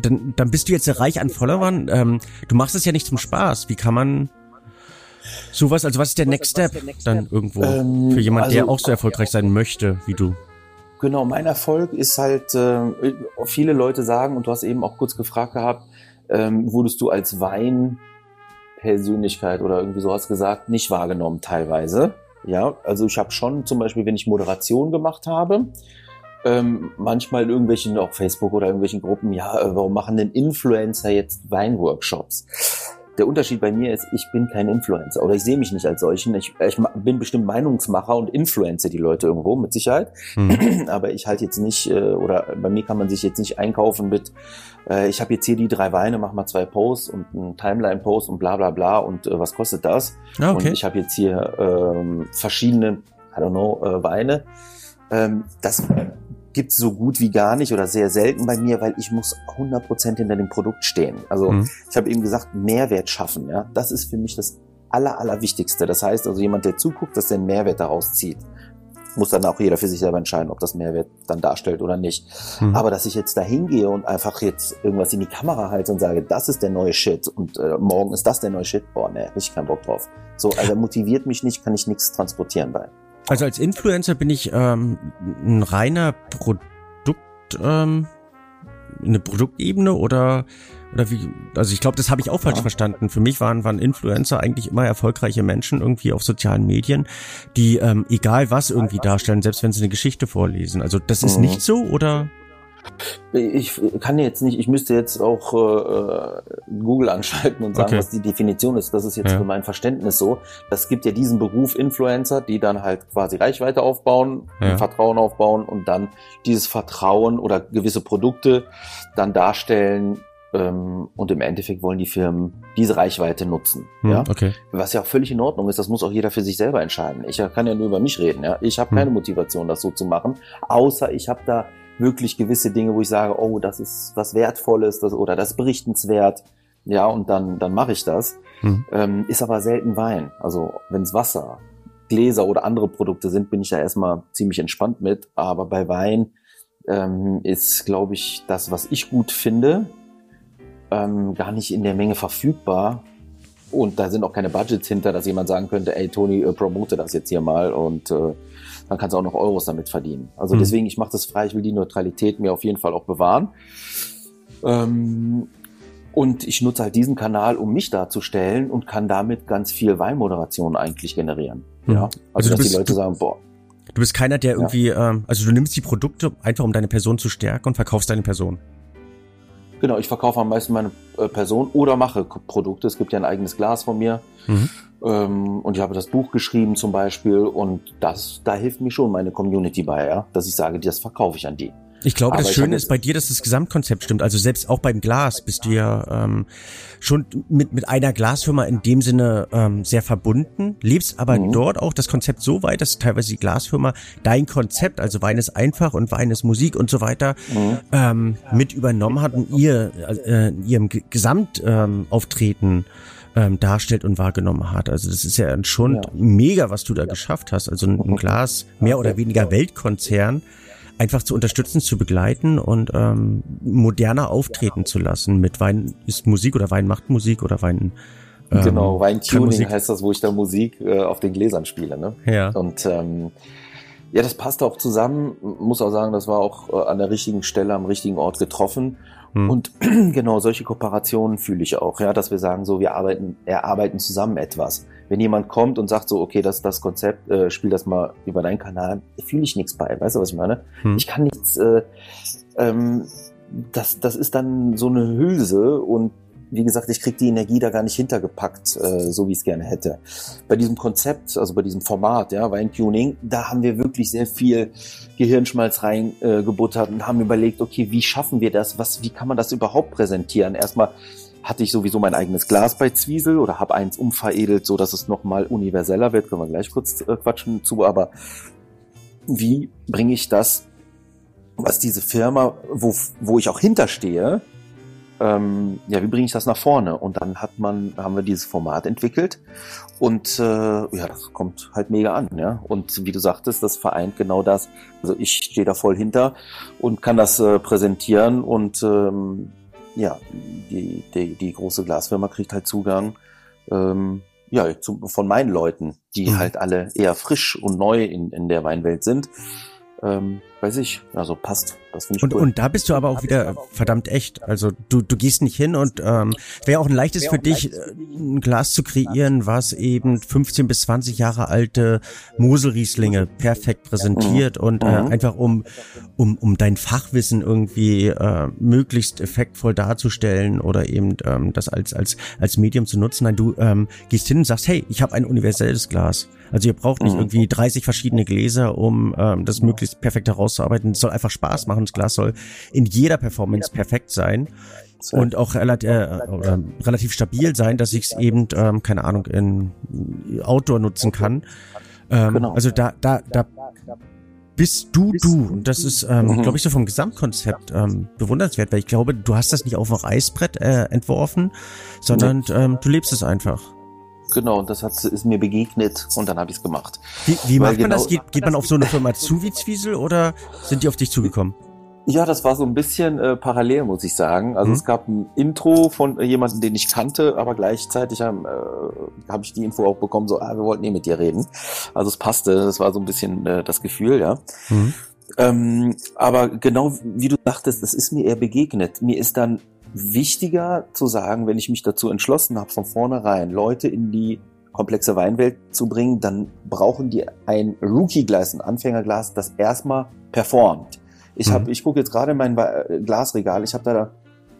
dann, dann bist du jetzt reich an Followern. Ähm, du machst es ja nicht zum Spaß. Wie kann man sowas, also was ist der Next Step dann irgendwo ähm, für jemand, also, der auch so erfolgreich sein möchte wie du? Genau, mein Erfolg ist halt, äh, viele Leute sagen, und du hast eben auch kurz gefragt gehabt, ähm, wurdest du als Weinpersönlichkeit oder irgendwie so hast gesagt, nicht wahrgenommen teilweise. Ja, also ich habe schon zum Beispiel, wenn ich Moderation gemacht habe, ähm, manchmal in irgendwelchen, auch Facebook oder irgendwelchen Gruppen, ja, äh, warum machen denn Influencer jetzt Weinworkshops? Der Unterschied bei mir ist, ich bin kein Influencer oder ich sehe mich nicht als solchen. Ich, ich bin bestimmt Meinungsmacher und influenze die Leute irgendwo, mit Sicherheit. Mhm. Aber ich halte jetzt nicht, äh, oder bei mir kann man sich jetzt nicht einkaufen mit, äh, ich habe jetzt hier die drei Weine, mach mal zwei Posts und einen Timeline-Post und bla bla bla und äh, was kostet das? Ah, okay. Und ich habe jetzt hier ähm, verschiedene, I don't know, äh, Weine. Ähm, das gibt's so gut wie gar nicht oder sehr selten bei mir, weil ich muss 100% hinter dem Produkt stehen. Also mhm. ich habe eben gesagt, Mehrwert schaffen. Ja, Das ist für mich das Aller, Allerwichtigste. Das heißt also, jemand, der zuguckt, dass der einen Mehrwert daraus zieht muss dann auch jeder für sich selber entscheiden, ob das Mehrwert dann darstellt oder nicht. Mhm. Aber dass ich jetzt da hingehe und einfach jetzt irgendwas in die Kamera halte und sage, das ist der neue Shit und äh, morgen ist das der neue Shit, boah, ne, ich keinen Bock drauf. So, also motiviert mich nicht, kann ich nichts transportieren bei. Also als Influencer bin ich ähm, ein reiner Produkt, ähm, eine Produktebene oder oder wie, also ich glaube, das habe ich auch falsch ja. verstanden. Für mich waren, waren Influencer eigentlich immer erfolgreiche Menschen irgendwie auf sozialen Medien, die ähm, egal was irgendwie darstellen, selbst wenn sie eine Geschichte vorlesen. Also das ist mhm. nicht so oder? Ich kann jetzt nicht, ich müsste jetzt auch äh, Google anschalten und sagen, okay. was die Definition ist. Das ist jetzt ja. für mein Verständnis so. Das gibt ja diesen Beruf Influencer, die dann halt quasi Reichweite aufbauen, ja. Vertrauen aufbauen und dann dieses Vertrauen oder gewisse Produkte dann darstellen, ähm, und im Endeffekt wollen die Firmen diese Reichweite nutzen. Hm, ja? okay. Was ja auch völlig in Ordnung ist, das muss auch jeder für sich selber entscheiden. Ich kann ja nur über mich reden. Ja? Ich habe hm. keine Motivation, das so zu machen, außer ich habe da wirklich gewisse Dinge, wo ich sage, oh, das ist was Wertvolles das, oder das ist berichtenswert. Ja, und dann, dann mache ich das. Hm. Ähm, ist aber selten Wein. Also wenn es Wasser, Gläser oder andere Produkte sind, bin ich da erstmal ziemlich entspannt mit. Aber bei Wein ähm, ist, glaube ich, das, was ich gut finde, ähm, gar nicht in der Menge verfügbar. Und da sind auch keine Budgets hinter, dass jemand sagen könnte, ey Toni, äh, promote das jetzt hier mal und äh, dann kannst du auch noch Euros damit verdienen. Also mhm. deswegen, ich mache das frei, ich will die Neutralität mir auf jeden Fall auch bewahren. Ähm, und ich nutze halt diesen Kanal, um mich darzustellen und kann damit ganz viel Weinmoderation eigentlich generieren. Mhm. Ja, also, also dass bist, die Leute sagen, boah. Du bist keiner, der irgendwie, ja. ähm, also du nimmst die Produkte einfach, um deine Person zu stärken und verkaufst deine Person. Genau, ich verkaufe am meisten meine äh, Person oder mache Produkte. Es gibt ja ein eigenes Glas von mir. Mhm. Ähm, und ich habe das Buch geschrieben zum Beispiel und das, da hilft mir schon meine Community bei, ja, dass ich sage, das verkaufe ich an die. Ich glaube, das Schöne ist bei dir, dass das Gesamtkonzept stimmt. Also selbst auch beim Glas bist du ja ähm, schon mit, mit einer Glasfirma in dem Sinne ähm, sehr verbunden, lebst aber mhm. dort auch das Konzept so weit, dass teilweise die Glasfirma dein Konzept, also Wein ist einfach und Wein ist Musik und so weiter, mhm. ähm, mit übernommen hat und ihr äh, in ihrem Gesamtauftreten ähm, ähm, darstellt und wahrgenommen hat. Also das ist ja schon ja. mega, was du da geschafft hast. Also ein, ein Glas mehr oder weniger Weltkonzern einfach zu unterstützen, zu begleiten und ähm, moderner auftreten zu lassen mit Wein ist Musik oder Wein macht Musik oder Wein ähm, Genau, Weintuning heißt das, wo ich da Musik äh, auf den Gläsern spiele. Ne? Ja. Und ähm, ja, das passt auch zusammen. Muss auch sagen, das war auch äh, an der richtigen Stelle, am richtigen Ort getroffen. Hm. Und genau solche Kooperationen fühle ich auch, ja, dass wir sagen, so wir arbeiten, erarbeiten zusammen etwas wenn jemand kommt und sagt so, okay, das das Konzept, äh, spiel das mal über deinen Kanal, fühle ich nichts bei. Weißt du, was ich meine? Hm. Ich kann nichts, äh, ähm, das, das ist dann so eine Hülse und wie gesagt, ich krieg die Energie da gar nicht hintergepackt, äh, so wie ich es gerne hätte. Bei diesem Konzept, also bei diesem Format, ja, Weintuning, da haben wir wirklich sehr viel Gehirnschmalz reingebuttert äh, und haben überlegt, okay, wie schaffen wir das? Was, wie kann man das überhaupt präsentieren? Erstmal hatte ich sowieso mein eigenes Glas bei Zwiesel oder habe eins umveredelt, so dass es nochmal universeller wird. Können wir gleich kurz äh, quatschen zu, aber wie bringe ich das, was diese Firma, wo, wo ich auch hinterstehe, ähm, ja, wie bringe ich das nach vorne? Und dann hat man, haben wir dieses Format entwickelt und äh, ja, das kommt halt mega an, ja. Und wie du sagtest, das vereint genau das. Also ich stehe da voll hinter und kann das äh, präsentieren und ähm, ja, die, die, die große Glasfirma kriegt halt Zugang ähm, ja, zu, von meinen Leuten, die mhm. halt alle eher frisch und neu in, in der Weinwelt sind ähm, weiß ich, also passt. Das finde ich und, cool. Und da bist du aber auch wieder verdammt echt. Also du, du gehst nicht hin und ähm, wäre auch ein leichtes für dich, ein Glas zu kreieren, was eben 15 bis 20 Jahre alte Moselrieslinge perfekt präsentiert mhm. und äh, mhm. einfach um, um, um dein Fachwissen irgendwie äh, möglichst effektvoll darzustellen oder eben ähm, das als, als, als Medium zu nutzen. Nein, du ähm, gehst hin und sagst, hey, ich habe ein universelles Glas. Also ihr braucht nicht mhm. irgendwie 30 verschiedene Gläser, um ähm, das möglichst perfekt herauszuarbeiten. Es soll einfach Spaß machen. Das Glas soll in jeder Performance perfekt sein und auch relativ, äh, relativ stabil sein, dass ich es eben, ähm, keine Ahnung, in Outdoor nutzen kann. Ähm, genau. Also da, da, da bist du du. Und das ist, ähm, mhm. glaube ich, so vom Gesamtkonzept ähm, bewundernswert, weil ich glaube, du hast das nicht auf dem Eisbrett äh, entworfen, sondern ähm, du lebst es einfach. Genau, und das hat, ist mir begegnet und dann habe ich es gemacht. Wie, wie macht man genau, das? Geht, geht man auf so eine Firma zu wie Zwiesel oder sind die auf dich zugekommen? Ja, das war so ein bisschen äh, parallel, muss ich sagen. Also mhm. es gab ein Intro von äh, jemandem, den ich kannte, aber gleichzeitig ähm, äh, habe ich die Info auch bekommen, so, ah, wir wollten eh mit dir reden. Also es passte, das war so ein bisschen äh, das Gefühl, ja. Mhm. Ähm, aber genau wie du dachtest, das ist mir eher begegnet. Mir ist dann wichtiger zu sagen, wenn ich mich dazu entschlossen habe, von vornherein Leute in die komplexe Weinwelt zu bringen, dann brauchen die ein Rookie-Glas, ein Anfängerglas, das erstmal performt. Ich mhm. habe, ich gucke jetzt gerade in mein Glasregal, ich habe da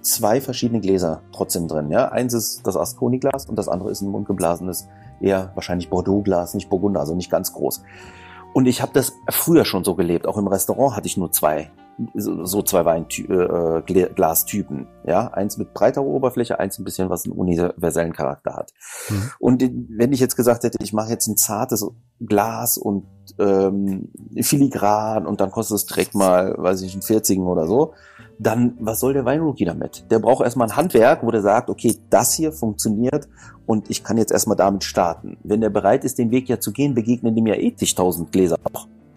zwei verschiedene Gläser trotzdem drin. Ja, eins ist das Asconi-Glas und das andere ist ein mundgeblasenes, eher wahrscheinlich Bordeaux-Glas, nicht Burgunder, also nicht ganz groß. Und ich habe das früher schon so gelebt. Auch im Restaurant hatte ich nur zwei so zwei Weinglastypen, äh, ja, eins mit breiterer Oberfläche, eins ein bisschen was einen universellen Charakter hat. Mhm. Und wenn ich jetzt gesagt hätte, ich mache jetzt ein zartes Glas und ähm, filigran und dann kostet es direkt mal, weiß ich, ein 40 oder so, dann was soll der Weinrookie damit? Der braucht erstmal ein Handwerk, wo der sagt, okay, das hier funktioniert und ich kann jetzt erstmal damit starten. Wenn der bereit ist, den Weg ja zu gehen, begegnen dem ja eh tausend Gläser.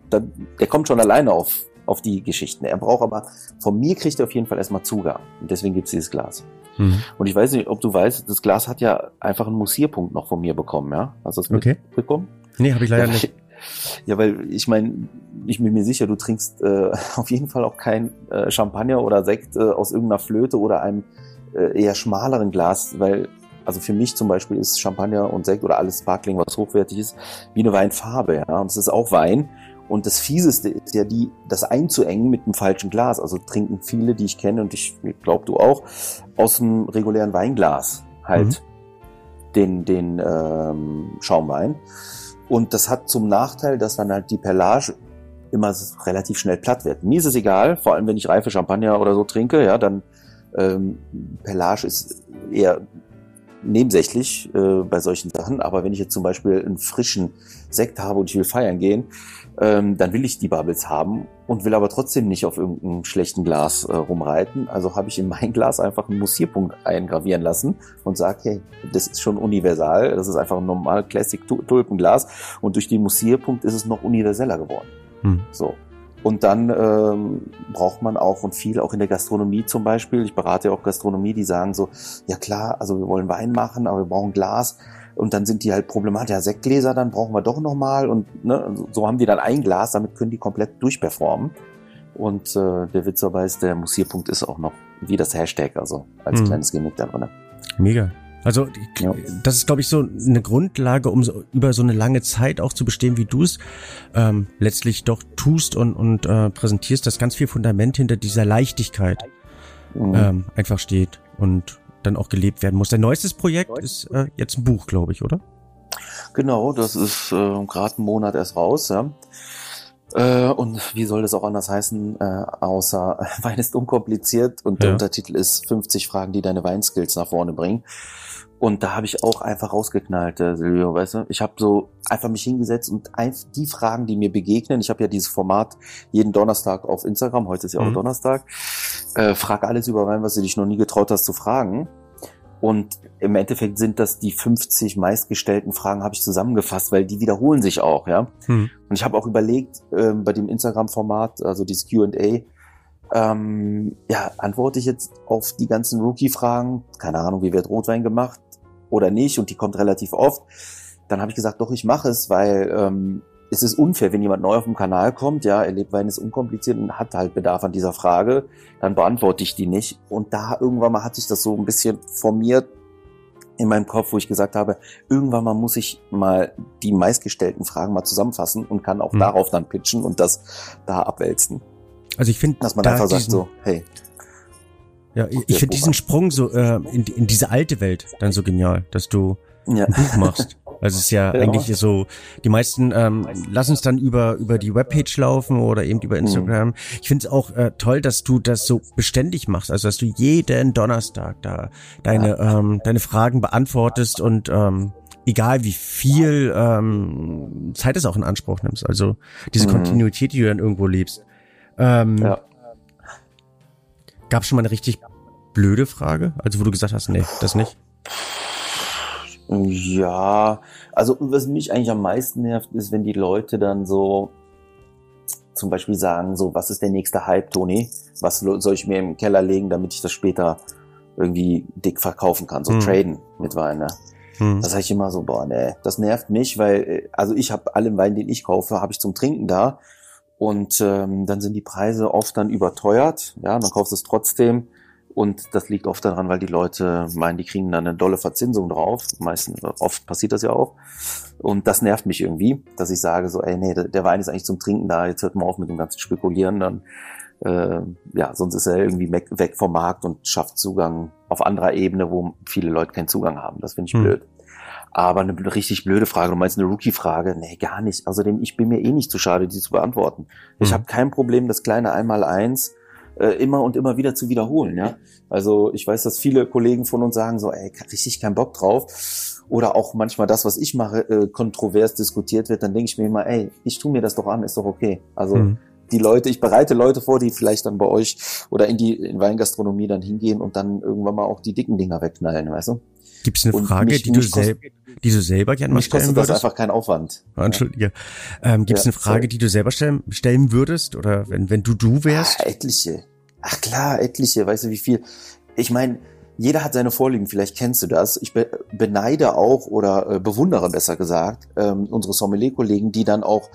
Dann, der kommt schon alleine auf auf die Geschichten. Er braucht aber, von mir kriegt er auf jeden Fall erstmal Zugang. Und deswegen gibt's dieses Glas. Mhm. Und ich weiß nicht, ob du weißt, das Glas hat ja einfach einen Mussierpunkt noch von mir bekommen, ja? Hast du das okay. mitbekommen? Nee, habe ich leider ja, nicht. Ja, weil ich meine, ich bin mir sicher, du trinkst äh, auf jeden Fall auch kein äh, Champagner oder Sekt äh, aus irgendeiner Flöte oder einem äh, eher schmaleren Glas, weil also für mich zum Beispiel ist Champagner und Sekt oder alles Sparkling, was hochwertig ist, wie eine Weinfarbe. Ja? Und es ist auch Wein. Und das Fieseste ist ja die, das einzuengen mit einem falschen Glas. Also trinken viele, die ich kenne, und ich glaube du auch, aus einem regulären Weinglas halt mhm. den, den ähm, Schaumwein. Und das hat zum Nachteil, dass dann halt die Perlage immer relativ schnell platt wird. Mir ist es egal, vor allem wenn ich reife Champagner oder so trinke, ja, dann ähm, Perlage ist eher nebensächlich äh, bei solchen Sachen. Aber wenn ich jetzt zum Beispiel einen frischen Sekt habe und ich will feiern gehen, ähm, dann will ich die Bubbles haben und will aber trotzdem nicht auf irgendeinem schlechten Glas äh, rumreiten. Also habe ich in mein Glas einfach einen Mussierpunkt eingravieren lassen und sage, hey, das ist schon universal, das ist einfach ein normal Classic Tulpenglas und durch den Mussierpunkt ist es noch universeller geworden. Hm. So. Und dann ähm, braucht man auch und viel auch in der Gastronomie zum Beispiel. Ich berate ja auch Gastronomie, die sagen so, ja klar, also wir wollen Wein machen, aber wir brauchen Glas. Und dann sind die halt problematisch. Ja, Sektgläser, dann brauchen wir doch nochmal. Und ne, so haben die dann ein Glas, damit können die komplett durchperformen. Und äh, der Witz dabei ist, der Mussierpunkt ist auch noch wie das Hashtag, also als mhm. kleines Gimmick da drin. Mega. Also ja. das ist, glaube ich, so eine Grundlage, um so, über so eine lange Zeit auch zu bestehen, wie du es ähm, letztlich doch tust und, und äh, präsentierst, dass ganz viel Fundament hinter dieser Leichtigkeit mhm. ähm, einfach steht. Und dann auch gelebt werden muss. Dein neuestes Projekt ist äh, jetzt ein Buch, glaube ich, oder? Genau, das ist äh, gerade einen Monat erst raus. Ja. Äh, und wie soll das auch anders heißen, äh, außer Wein ist unkompliziert und der Untertitel ist 50 Fragen, die deine Weinskills nach vorne bringen. Und da habe ich auch einfach rausgeknallt, äh, Silvio, weißt du? Ich habe so einfach mich hingesetzt und die Fragen, die mir begegnen, ich habe ja dieses Format jeden Donnerstag auf Instagram, heute ist ja auch mhm. Donnerstag, äh, frag alles über Wein, was du dich noch nie getraut hast zu fragen. Und im Endeffekt sind das die 50 meistgestellten Fragen, habe ich zusammengefasst, weil die wiederholen sich auch, ja. Hm. Und ich habe auch überlegt, äh, bei dem Instagram-Format, also dieses QA, ähm, ja, antworte ich jetzt auf die ganzen Rookie-Fragen, keine Ahnung, wie wird Rotwein gemacht oder nicht, und die kommt relativ oft. Dann habe ich gesagt, doch, ich mache es, weil ähm, es ist unfair, wenn jemand neu auf dem Kanal kommt, ja, er lebt Wein ist unkompliziert und hat halt Bedarf an dieser Frage, dann beantworte ich die nicht. Und da irgendwann mal hatte ich das so ein bisschen formiert in meinem Kopf, wo ich gesagt habe, irgendwann mal muss ich mal die meistgestellten Fragen mal zusammenfassen und kann auch mhm. darauf dann pitchen und das da abwälzen. Also ich finde, dass man da einfach sagt so, hey. Ja, ich, ich finde diesen Sprung so äh, in, in diese alte Welt dann so genial, dass du ja. ein Buch machst. Also es ist ja, ja, eigentlich so, die meisten ähm, lassen es dann über über die Webpage laufen oder eben über Instagram. Mhm. Ich finde es auch äh, toll, dass du das so beständig machst, also dass du jeden Donnerstag da deine ja. ähm, deine Fragen beantwortest und ähm, egal wie viel ähm, Zeit es auch in Anspruch nimmst. Also diese mhm. Kontinuität, die du dann irgendwo lebst. Ähm, ja. Gab schon mal eine richtig blöde Frage, also wo du gesagt hast, nee, das nicht. Ja, also was mich eigentlich am meisten nervt, ist, wenn die Leute dann so zum Beispiel sagen, so, was ist der nächste Hype, Toni? Was soll ich mir im Keller legen, damit ich das später irgendwie dick verkaufen kann, so hm. traden mit Wein, ne? Hm. Das sage ich immer so, boah, ne, das nervt mich, weil, also ich habe allen Wein, den ich kaufe, habe ich zum Trinken da und ähm, dann sind die Preise oft dann überteuert, ja, dann kaufst du es trotzdem und das liegt oft daran, weil die Leute meinen, die kriegen dann eine dolle Verzinsung drauf. Meistens, oft passiert das ja auch. Und das nervt mich irgendwie, dass ich sage so, ey, nee, der Wein ist eigentlich zum Trinken da, jetzt hört mal auf mit dem ganzen Spekulieren, dann, äh, ja, sonst ist er irgendwie weg, weg vom Markt und schafft Zugang auf anderer Ebene, wo viele Leute keinen Zugang haben. Das finde ich hm. blöd. Aber eine richtig blöde Frage, du meinst eine Rookie-Frage? Nee, gar nicht. Außerdem, ich bin mir eh nicht zu schade, die zu beantworten. Ich habe kein Problem, das kleine Einmal-Eins äh, immer und immer wieder zu wiederholen. Ja, also ich weiß, dass viele Kollegen von uns sagen so, ey, richtig keinen Bock drauf. Oder auch manchmal das, was ich mache, äh, kontrovers diskutiert wird, dann denke ich mir immer, ey, ich tu mir das doch an, ist doch okay. Also mhm. die Leute, ich bereite Leute vor, die vielleicht dann bei euch oder in die in Weingastronomie dann hingehen und dann irgendwann mal auch die dicken Dinger wegknallen, weißt du? Gibt es eine und Frage, mich, die, du selb, die du selber gerne mal stellen würdest? Das einfach kein Aufwand. Entschuldige. Ähm, Gibt es ja, eine Frage, sorry. die du selber stellen, stellen würdest? Oder wenn, wenn du du wärst? Ah, etliche. Ach klar, etliche. Weißt du, wie viel? Ich meine, jeder hat seine Vorlieben, vielleicht kennst du das. Ich be beneide auch oder äh, bewundere besser gesagt ähm, unsere Sommelier-Kollegen, die dann auch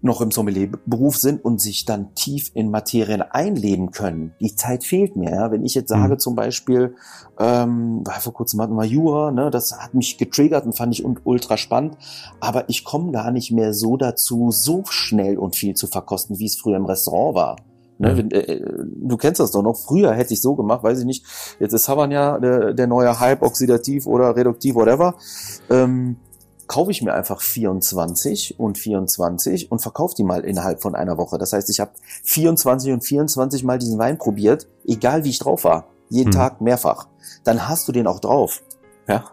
noch im Sommelier-Beruf sind und sich dann tief in Materien einleben können. Die Zeit fehlt mir. Ja? Wenn ich jetzt sage mhm. zum Beispiel, ähm, vor kurzem hatten wir Jura, ne, das hat mich getriggert und fand ich ultra spannend, aber ich komme gar nicht mehr so dazu, so schnell und viel zu verkosten, wie es früher im Restaurant war. Ne, mhm. äh, du kennst das doch noch. Früher hätte ich so gemacht, weiß ich nicht. Jetzt ist Havana der, der neue Hype, oxidativ oder reduktiv, whatever. Ähm, kaufe ich mir einfach 24 und 24 und verkaufe die mal innerhalb von einer Woche. Das heißt, ich habe 24 und 24 mal diesen Wein probiert, egal wie ich drauf war. Jeden mhm. Tag mehrfach. Dann hast du den auch drauf. Ja.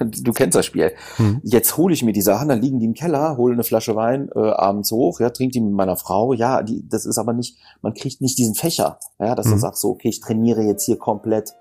Du kennst das Spiel. Mhm. Jetzt hole ich mir die Sachen, dann liegen die im Keller, hole eine Flasche Wein äh, abends hoch, ja, trinke die mit meiner Frau. Ja, die, das ist aber nicht, man kriegt nicht diesen Fächer, ja, dass mhm. du sagst so, okay, ich trainiere jetzt hier komplett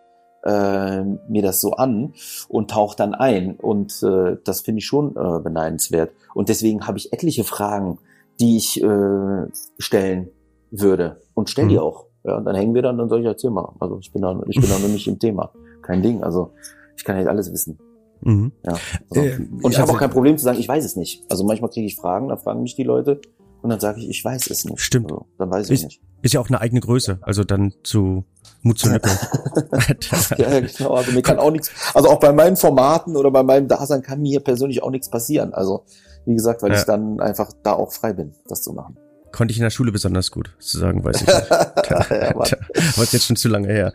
äh, mir das so an und tauche dann ein. Und äh, das finde ich schon äh, beneidenswert. Und deswegen habe ich etliche Fragen, die ich äh, stellen würde und stelle die mhm. auch. Ja, und dann hängen wir dann, dann soll ich erzählen mal. Also ich bin dann, ich bin dann nämlich im Thema. Kein Ding. Also ich kann nicht alles wissen. Mhm. Ja, also. äh, und ich habe also, auch kein Problem zu sagen, ich weiß es nicht. Also manchmal kriege ich Fragen, da fragen mich die Leute und dann sage ich, ich weiß es nicht. Stimmt. Also, dann weiß ich ist, nicht. Ist ja auch eine eigene Größe, also dann zu Mut zu Lücke. ja, genau. Also mir kann auch nichts, also auch bei meinen Formaten oder bei meinem Dasein kann mir persönlich auch nichts passieren. Also wie gesagt, weil ja. ich dann einfach da auch frei bin, das zu machen. konnte ich in der Schule besonders gut, zu sagen, weiß ich nicht. ja, Was jetzt schon zu lange her.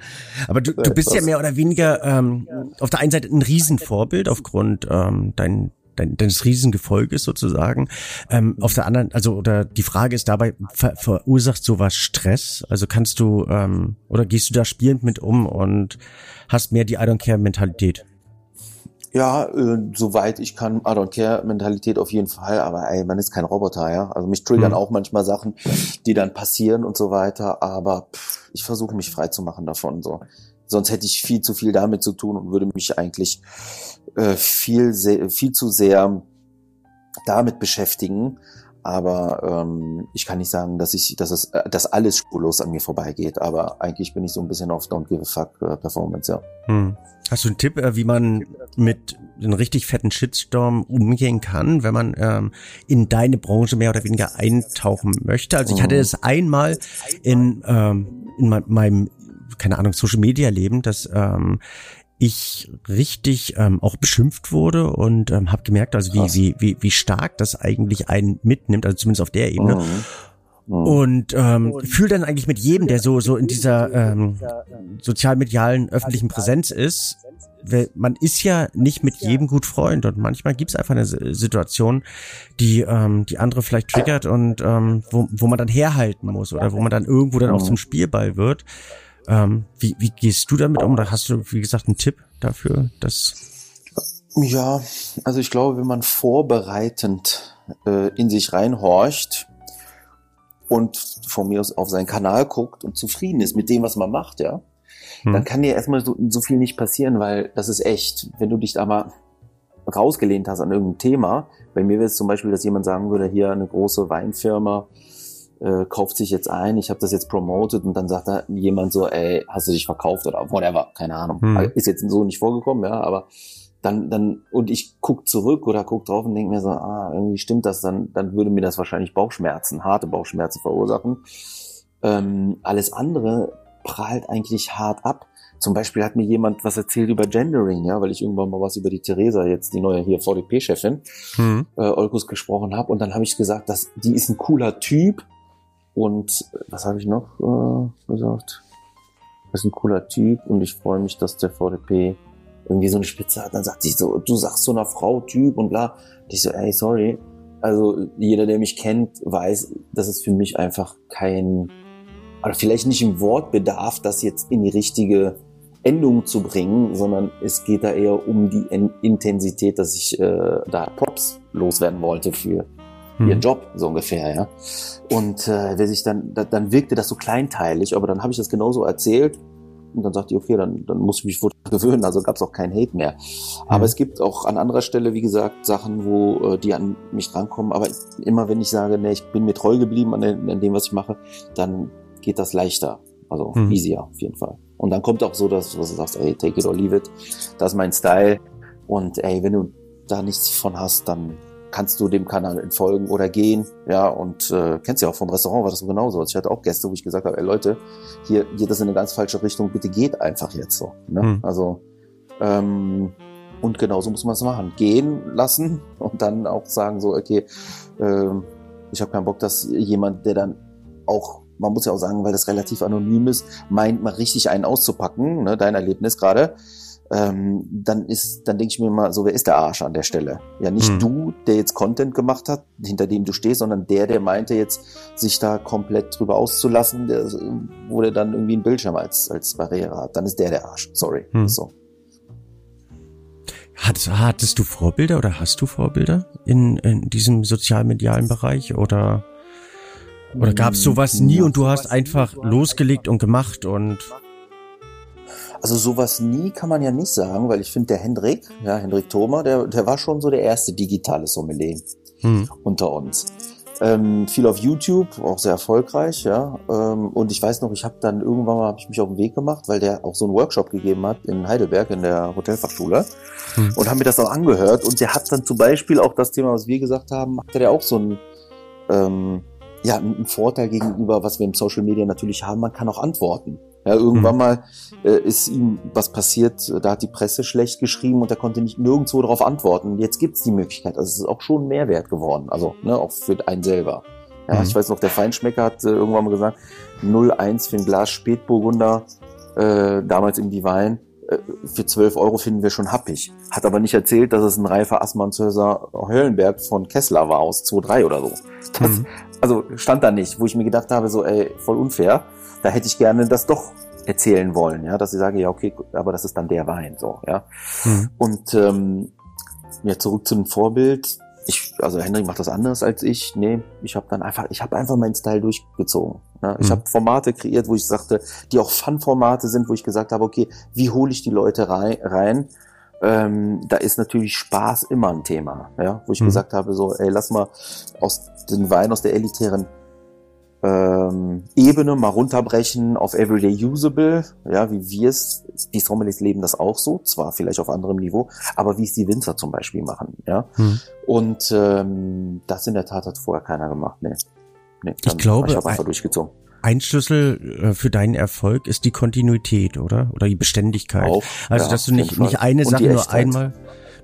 Aber du, du bist ja mehr oder weniger ähm, auf der einen Seite ein Riesenvorbild aufgrund ähm, dein, dein, deines Riesengefolges sozusagen. Ähm, auf der anderen, also oder die Frage ist dabei, ver, verursacht sowas Stress? Also kannst du ähm, oder gehst du da spielend mit um und hast mehr die I don't care Mentalität? Ja, äh, soweit ich kann, I don't care Mentalität auf jeden Fall, aber ey, man ist kein Roboter, ja. Also mich triggern mhm. auch manchmal Sachen, die dann passieren und so weiter, aber pff, ich versuche mich frei zu machen davon so. Sonst hätte ich viel zu viel damit zu tun und würde mich eigentlich viel, sehr, viel zu sehr damit beschäftigen. Aber ähm, ich kann nicht sagen, dass ich, dass es, äh, dass alles spurlos an mir vorbeigeht. Aber eigentlich bin ich so ein bisschen auf Don't Give a Fuck äh, Performance, ja. Hm. Hast du einen Tipp, äh, wie man mit einem richtig fetten Shitstorm umgehen kann, wenn man ähm, in deine Branche mehr oder weniger eintauchen möchte? Also ich hatte es einmal in, ähm, in meinem keine Ahnung, Social Media Leben, dass ähm, ich richtig ähm, auch beschimpft wurde und ähm, habe gemerkt, also wie, wie, wie, wie stark das eigentlich einen mitnimmt, also zumindest auf der Ebene. Mhm. mhm. Und ähm, fühle dann eigentlich mit jedem, der so so in dieser ähm, sozialmedialen öffentlichen Präsenz ist, man ist ja nicht mit jedem gut Freund und manchmal gibt's einfach eine Situation, die ähm, die andere vielleicht triggert und ähm, wo, wo man dann herhalten muss oder wo man dann irgendwo dann auch mhm. zum Spielball wird. Ähm, wie, wie gehst du damit um? Oder hast du, wie gesagt, einen Tipp dafür, dass ja, also ich glaube, wenn man vorbereitend äh, in sich reinhorcht und von mir aus auf seinen Kanal guckt und zufrieden ist mit dem, was man macht, ja, hm. dann kann dir erstmal so, so viel nicht passieren, weil das ist echt, wenn du dich da mal rausgelehnt hast an irgendein Thema. Bei mir wäre es zum Beispiel, dass jemand sagen würde, hier eine große Weinfirma äh, kauft sich jetzt ein, ich habe das jetzt promoted und dann sagt da jemand so, ey, hast du dich verkauft oder whatever, keine Ahnung. Hm. Also, ist jetzt so nicht vorgekommen, ja, aber dann, dann, und ich guck zurück oder guck drauf und denke mir so, ah, irgendwie stimmt das, dann, dann würde mir das wahrscheinlich Bauchschmerzen, harte Bauchschmerzen verursachen. Ähm, alles andere prallt eigentlich hart ab. Zum Beispiel hat mir jemand was erzählt über Gendering, ja, weil ich irgendwann mal was über die Theresa, jetzt die neue hier VDP-Chefin, hm. äh, Olkus gesprochen habe. Und dann habe ich gesagt, dass die ist ein cooler Typ, und was habe ich noch äh, gesagt? Ist ein cooler Typ und ich freue mich, dass der VDP irgendwie so eine Spitze hat. Dann sagt sie so, du sagst so einer Frau Typ und bla. Und ich so, ey, sorry. Also jeder, der mich kennt, weiß, dass es für mich einfach kein, oder vielleicht nicht im Wortbedarf, das jetzt in die richtige Endung zu bringen, sondern es geht da eher um die Intensität, dass ich äh, da Props loswerden wollte für hm. ihren Job, so ungefähr, ja. Und äh, wer sich dann, da, dann wirkte das so kleinteilig, aber dann habe ich das genauso erzählt und dann sagte ich, okay, dann, dann muss ich mich wohl gewöhnen, also gab es auch keinen Hate mehr. Aber mhm. es gibt auch an anderer Stelle, wie gesagt, Sachen, wo äh, die an mich drankommen. Aber immer wenn ich sage, nee, ich bin mir treu geblieben an, den, an dem, was ich mache, dann geht das leichter. Also mhm. easier auf jeden Fall. Und dann kommt auch so, dass, dass du sagst, ey, take it or leave it. Das ist mein Style. Und ey, wenn du da nichts von hast, dann kannst du dem Kanal entfolgen oder gehen. Ja, und äh, kennst ja auch vom Restaurant war das so genauso. Also ich hatte auch Gäste, wo ich gesagt habe, ey Leute, hier geht das in eine ganz falsche Richtung, bitte geht einfach jetzt so. Ne? Hm. Also ähm, und genauso muss man es machen. Gehen lassen und dann auch sagen so, okay, äh, ich habe keinen Bock, dass jemand, der dann auch, man muss ja auch sagen, weil das relativ anonym ist, meint mal richtig einen auszupacken, ne, dein Erlebnis gerade, ähm, dann ist, dann denke ich mir mal, so wer ist der Arsch an der Stelle? Ja, nicht hm. du, der jetzt Content gemacht hat, hinter dem du stehst, sondern der, der meinte jetzt, sich da komplett drüber auszulassen, der, wo der dann irgendwie einen Bildschirm als, als Barriere hat. Dann ist der der Arsch. Sorry. Hm. So. Hat, hattest du Vorbilder oder hast du Vorbilder in, in diesem sozialmedialen Bereich oder, oder gab es sowas nie und du hast einfach losgelegt und gemacht und also sowas nie kann man ja nicht sagen, weil ich finde, der Hendrik, ja, Hendrik Thoma, der, der war schon so der erste digitale Sommelier hm. unter uns. Ähm, viel auf YouTube, auch sehr erfolgreich, ja. Ähm, und ich weiß noch, ich habe dann irgendwann mal hab ich mich auf den Weg gemacht, weil der auch so einen Workshop gegeben hat in Heidelberg in der Hotelfachschule hm. und haben mir das auch angehört. Und der hat dann zum Beispiel auch das Thema, was wir gesagt haben, hatte der auch so ein ähm, ja, ein Vorteil gegenüber, was wir im Social Media natürlich haben. Man kann auch antworten. Ja, irgendwann mhm. mal äh, ist ihm was passiert, da hat die Presse schlecht geschrieben und er konnte nicht nirgendwo darauf antworten. Jetzt gibt's die Möglichkeit. Also es ist auch schon ein Mehrwert geworden, also ne, auch für einen selber. Ja, mhm. ich weiß noch, der Feinschmecker hat äh, irgendwann mal gesagt, 0,1 für ein Glas Spätburgunder, äh, damals im Wein, äh, für 12 Euro finden wir schon happig. Hat aber nicht erzählt, dass es ein reifer Assmannshöser Höllenberg von Kessler war aus 2,3 oder so. Das, mhm. Also stand da nicht, wo ich mir gedacht habe, so, ey, voll unfair. Da hätte ich gerne das doch erzählen wollen, ja, dass ich sage, ja, okay, aber das ist dann der Wein, so, ja. Mhm. Und ähm, ja, zurück zum Vorbild. Ich, also Henrik macht das anders als ich. Nee, ich habe dann einfach, ich habe einfach meinen Style durchgezogen. Ja, ich mhm. habe Formate kreiert, wo ich sagte, die auch Fun-Formate sind, wo ich gesagt habe, okay, wie hole ich die Leute rein? rein? Ähm, da ist natürlich Spaß immer ein Thema, ja, wo ich mhm. gesagt habe, so, ey, lass mal aus den Wein aus der elitären ähm, Ebene mal runterbrechen auf Everyday Usable, ja, wie wir es, die Sommeliers leben das auch so, zwar vielleicht auf anderem Niveau, aber wie es die Winzer zum Beispiel machen, ja. Hm. Und ähm, das in der Tat hat vorher keiner gemacht, ne. nee ich glaube, ich einfach durchgezogen. Ein Schlüssel äh, für deinen Erfolg ist die Kontinuität, oder? Oder die Beständigkeit. Auch, also, ja, dass du nicht, nicht eine Sache nur einmal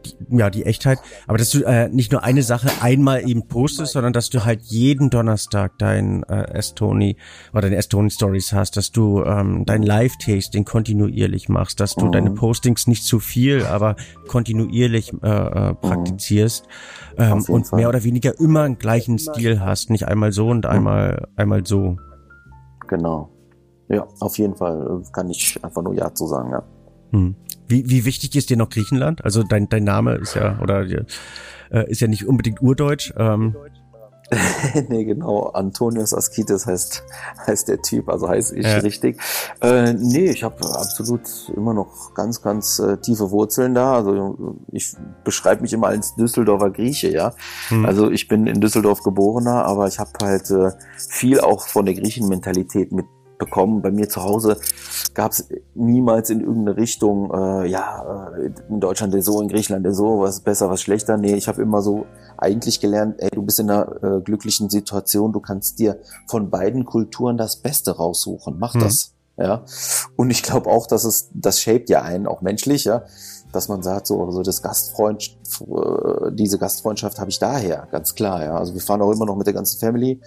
die, ja, die Echtheit, aber dass du äh, nicht nur eine Sache einmal eben postest, sondern dass du halt jeden Donnerstag dein äh, Estoni oder deine Estoni Stories hast, dass du ähm, dein Live-Tasting kontinuierlich machst, dass du mhm. deine Postings nicht zu viel, aber kontinuierlich äh, äh, mhm. praktizierst ähm, und Fall. mehr oder weniger immer einen gleichen Stil hast, nicht einmal so und einmal einmal so. Genau. Ja, auf jeden Fall kann ich einfach nur Ja zu sagen, ja. Hm. Wie, wie wichtig ist dir noch Griechenland? Also dein, dein Name ist ja, oder äh, ist ja nicht unbedingt urdeutsch. Ähm. nee, genau. Antonius Askites heißt, heißt der Typ, also heißt ich ja. richtig. Äh, nee, ich habe absolut immer noch ganz, ganz äh, tiefe Wurzeln da. Also ich beschreibe mich immer als Düsseldorfer Grieche, ja. Hm. Also ich bin in Düsseldorf geborener, aber ich habe halt äh, viel auch von der Griechenmentalität mit bekommen. Bei mir zu Hause gab es niemals in irgendeine Richtung, äh, ja, äh, in Deutschland der so, in Griechenland der so, was besser, was schlechter. Nee, ich habe immer so eigentlich gelernt, ey, du bist in einer äh, glücklichen Situation, du kannst dir von beiden Kulturen das Beste raussuchen. Mach mhm. das. Ja. Und ich glaube auch, dass es, das shaped ja einen, auch menschlich, ja, dass man sagt, so, so das Gastfreund, äh, diese Gastfreundschaft habe ich daher, ganz klar, ja. Also wir fahren auch immer noch mit der ganzen Family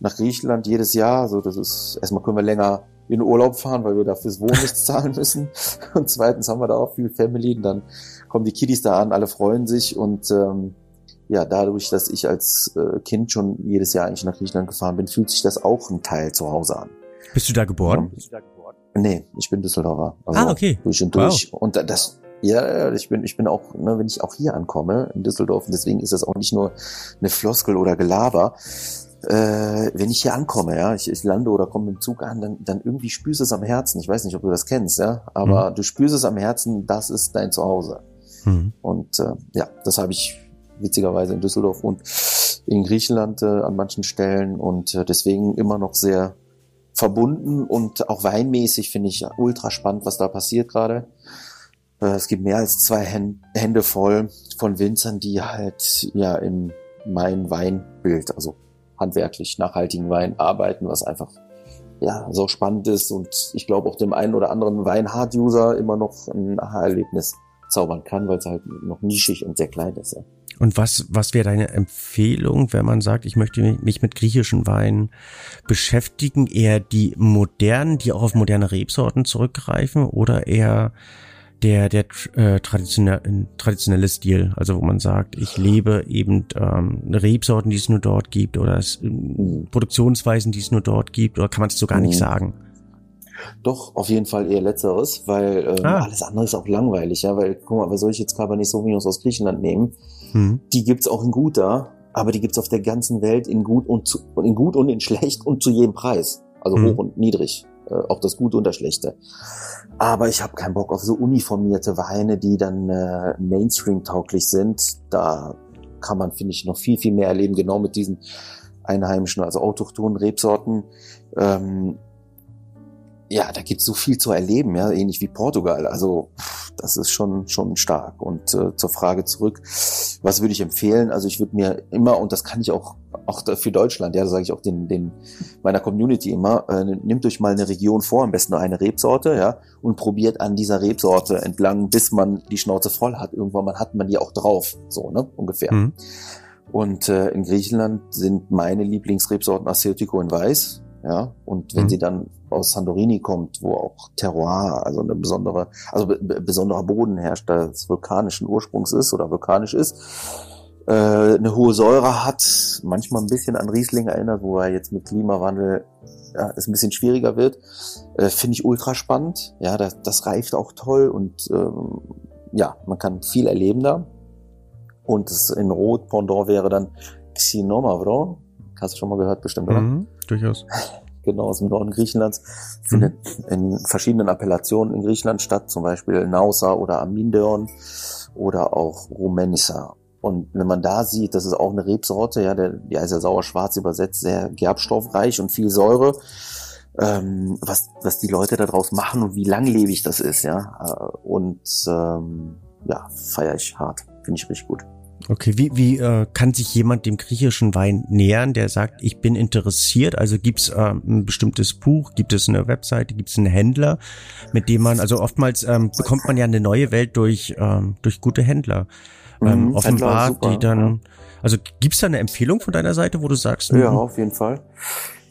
nach Griechenland jedes Jahr. Also das ist, erstmal können wir länger in Urlaub fahren, weil wir dafür das Wohnen nichts zahlen müssen. Und zweitens haben wir da auch viel Family und dann kommen die Kiddies da an, alle freuen sich und ähm, ja, dadurch, dass ich als äh, Kind schon jedes Jahr eigentlich nach Griechenland gefahren bin, fühlt sich das auch ein Teil zu Hause an. Bist du da geboren? Ja. Bist du da geboren? Nee, ich bin Düsseldorfer. Also ah, okay. Durch und durch. Wow. Und das, ja, ich bin, ich bin auch, ne, wenn ich auch hier ankomme in Düsseldorf, und deswegen ist das auch nicht nur eine Floskel oder Gelaber, äh, wenn ich hier ankomme, ja, ich, ich lande oder komme im Zug an, dann, dann irgendwie spürst du es am Herzen. Ich weiß nicht, ob du das kennst, ja, aber mhm. du spürst es am Herzen, das ist dein Zuhause. Mhm. Und äh, ja, das habe ich witzigerweise in Düsseldorf und in Griechenland äh, an manchen Stellen und äh, deswegen immer noch sehr verbunden und auch weinmäßig finde ich ultra spannend, was da passiert gerade. Äh, es gibt mehr als zwei Hände voll von Winzern, die halt ja in mein Weinbild, also handwerklich nachhaltigen Wein arbeiten, was einfach ja so spannend ist und ich glaube auch dem einen oder anderen Wein-Hard-User immer noch ein Aha-Erlebnis zaubern kann, weil es halt noch nischig und sehr klein ist. Ja. Und was, was wäre deine Empfehlung, wenn man sagt, ich möchte mich mit griechischen Weinen beschäftigen? Eher die modernen, die auch auf moderne Rebsorten zurückgreifen oder eher der, der äh, traditionelle, traditionelle Stil, also wo man sagt, ich lebe eben ähm, Rebsorten, die es nur dort gibt oder es, äh, Produktionsweisen, die es nur dort gibt, oder kann man es so gar nicht mhm. sagen? Doch, auf jeden Fall eher letzteres, weil ähm, ah. alles andere ist auch langweilig, ja, weil, guck mal, was soll ich jetzt Cabernet Sauvignons aus Griechenland nehmen? Mhm. Die gibt's auch in guter, aber die gibt's auf der ganzen Welt in gut und zu, in gut und in schlecht und zu jedem Preis. Also mhm. hoch und niedrig. Äh, auch das Gute und das Schlechte. Aber ich habe keinen Bock auf so uniformierte Weine, die dann äh, Mainstream-tauglich sind. Da kann man, finde ich, noch viel, viel mehr erleben, genau mit diesen einheimischen, also autochthonen Rebsorten. Ähm, ja, da gibt's so viel zu erleben, ja, ähnlich wie Portugal. Also das ist schon schon stark. Und äh, zur Frage zurück, was würde ich empfehlen? Also ich würde mir immer und das kann ich auch auch für Deutschland, ja, da sage ich auch den den meiner Community immer, äh, nehmt euch mal eine Region vor, am besten nur eine Rebsorte, ja, und probiert an dieser Rebsorte entlang, bis man die Schnauze voll hat. Irgendwann mal hat man die auch drauf, so ne ungefähr. Mhm. Und äh, in Griechenland sind meine Lieblingsrebsorten Assyrtiko in Weiß. Ja, und wenn Mhm. sie dann aus Santorini kommt, wo auch Terroir, also eine besondere, also be be- besonderer Boden herrscht, das vulkanischen Ursprungs ist oder vulkanisch ist, äh, eine hohe Säure hat, manchmal ein bisschen an Riesling erinnert, wo er jetzt mit Klimawandel ja, es ein bisschen schwieriger wird, äh, finde ich ultra spannend. Ja, das, das reift auch toll und ähm, ja, man kann viel erleben da. Und das in Rot Pendant wäre dann Xinomavro. Hast du schon mal gehört, bestimmt, oder? Mhm, durchaus. Genau, aus dem Norden Griechenlands. Findet in verschiedenen Appellationen in Griechenland statt, zum Beispiel Nausa oder Amindeon oder auch Rumenissa. Und wenn man da sieht, das ist auch eine Rebsorte, ja, der, die heißt ja sauer-schwarz übersetzt, sehr gerbstoffreich und viel Säure. Ähm, was, was die Leute daraus machen und wie langlebig das ist, ja. Äh, Und ähm, ja, feiere ich hart. Finde ich richtig gut. Okay, wie, wie äh, kann sich jemand dem griechischen Wein nähern, der sagt, ich bin interessiert? Also gibt's äh, ein bestimmtes Buch, gibt es eine Webseite, gibt es einen Händler, mit dem man, also oftmals ähm, bekommt man ja eine neue Welt durch, ähm, durch gute Händler. Ähm, Mhm, offenbar, Händler, super, die dann, also gibt's da eine Empfehlung von deiner Seite, wo du sagst, Ja, mhm, auf jeden Fall.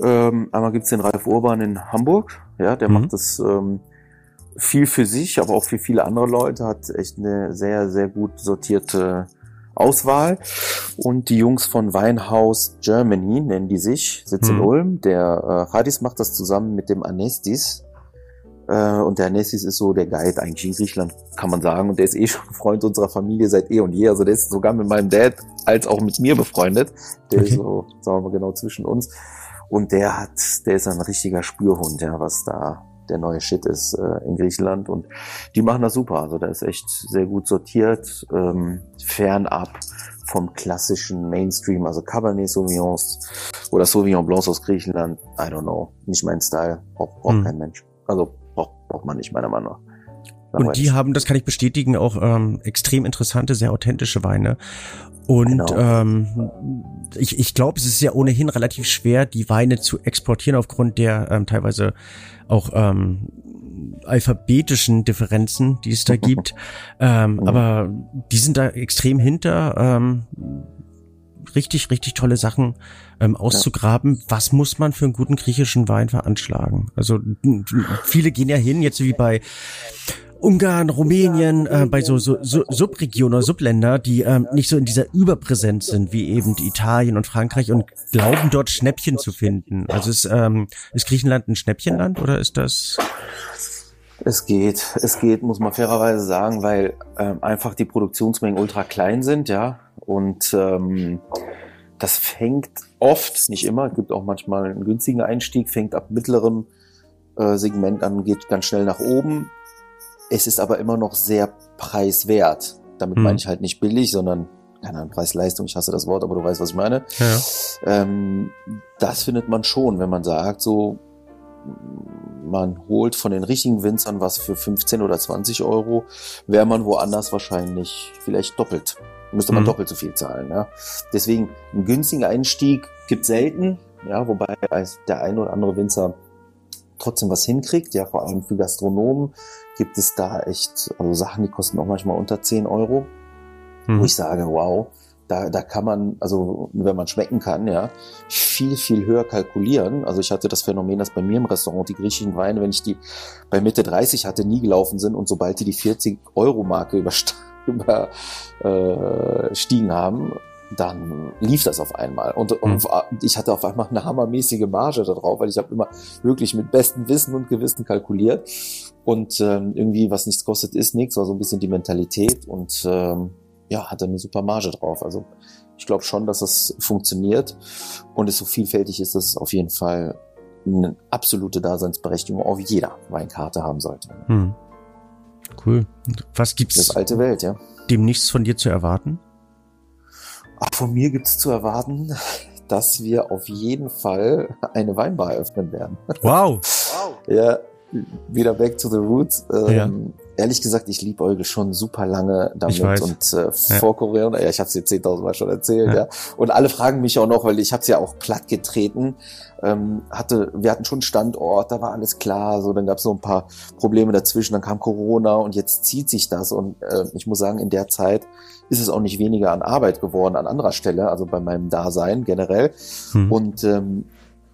Ähm, einmal gibt's den Ralf Urban in Hamburg, ja, der Mhm. macht das ähm, viel für sich, aber auch für viele andere Leute, hat echt eine sehr, sehr gut sortierte Auswahl. Und die Jungs von Weinhaus Germany nennen die sich, sitzen in Mhm. Ulm. Der äh, Hadis macht das zusammen mit dem Anestis. Äh, und der Anestis ist so der Guide eigentlich in Griechenland, kann man sagen. Und der ist eh schon Freund unserer Familie seit eh und je. Also der ist sogar mit meinem Dad als auch mit mir befreundet. Der Okay. ist so, sagen wir mal genau zwischen uns. Und der hat, der ist ein richtiger Spürhund, ja, was da der neue Shit ist äh, in Griechenland. Und die machen das super. Also da ist echt sehr gut sortiert, ähm, fernab vom klassischen Mainstream, also Cabernet Sauvignons oder Sauvignon Blancs aus Griechenland. I don't know. Nicht mein Style. Braucht, braucht Hm. kein Mensch. Also braucht, braucht man nicht, meiner Meinung nach. Und die haben, das kann ich bestätigen, auch ähm, extrem interessante, sehr authentische Weine. Und Genau. ähm, ich, ich glaube, es ist ja ohnehin relativ schwer, die Weine zu exportieren aufgrund der ähm, teilweise auch ähm, alphabetischen Differenzen, die es da gibt. Ähm, Mhm. Aber die sind da extrem hinter. Ähm, richtig, richtig tolle Sachen ähm, auszugraben. Was muss man für einen guten griechischen Wein veranschlagen? Also viele gehen ja hin, jetzt wie bei Ungarn, Rumänien, äh, bei so, so, so Subregionen oder Subländer, die ähm, nicht so in dieser Überpräsenz sind, wie eben Italien und Frankreich und glauben dort Schnäppchen zu finden. Also ist, ähm, ist Griechenland ein Schnäppchenland oder ist das? Es geht, es geht, muss man fairerweise sagen, weil ähm, einfach die Produktionsmengen ultra klein sind, ja. Und ähm, das fängt oft, nicht immer, gibt auch manchmal einen günstigen Einstieg, fängt ab mittlerem äh, Segment an, geht ganz schnell nach oben. Es ist aber immer noch sehr preiswert. Damit Hm. meine ich halt nicht billig, sondern keine Ahnung, Preis-Leistung, ich hasse das Wort, aber du weißt, was ich meine. Ja. Ähm, das findet man schon, wenn man sagt, so, man holt von den richtigen Winzern was für 15 oder 20 Euro, wäre man woanders wahrscheinlich vielleicht doppelt. Müsste man Mhm. doppelt so viel zahlen, ja. Deswegen, einen günstigen Einstieg gibt selten, ja, wobei der ein oder andere Winzer trotzdem was hinkriegt, ja, vor allem für Gastronomen gibt es da echt, also Sachen, die kosten auch manchmal unter 10 Euro, wo Mhm. ich sage, wow, da, da kann man, also wenn man schmecken kann, ja, viel, viel höher kalkulieren. Also ich hatte das Phänomen, dass bei mir im Restaurant die griechischen Weine, wenn ich die bei Mitte 30 hatte, nie gelaufen sind und sobald die die 40-Euro-Marke überstiegen äh, stiegen haben, dann lief das auf einmal. Und, und ich hatte auf einmal eine hammermäßige Marge da drauf, weil ich habe immer wirklich mit bestem Wissen und Gewissen kalkuliert. Und ähm, irgendwie, was nichts kostet, ist nichts, war so ein bisschen die Mentalität und ähm, ja, hatte eine super Marge drauf. Also ich glaube schon, dass es funktioniert und es so vielfältig ist, dass es auf jeden Fall eine absolute Daseinsberechtigung auf jeder Weinkarte haben sollte. Hm. Cool. Was gibt's Das alte Welt, ja. demnächst von dir zu erwarten? Von mir gibt's zu erwarten, dass wir auf jeden Fall eine Weinbar eröffnen werden. Wow. Ja, wieder back to the roots. Ähm, ehrlich gesagt, ich liebe Euge schon super lange damit und äh, Ja. vor Corona, ja, ich habe es dir 10.000 Mal schon erzählt, Ja. ja. Und alle fragen mich auch noch, weil ich habe es ja auch platt getreten. Ähm, hatte, wir hatten schon Standort, da war alles klar, so dann gab es noch ein paar Probleme dazwischen, dann kam Corona und jetzt zieht sich das und äh, ich muss sagen, in der Zeit ist es auch nicht weniger an Arbeit geworden an anderer Stelle, also bei meinem Dasein generell. Hm. Und ähm,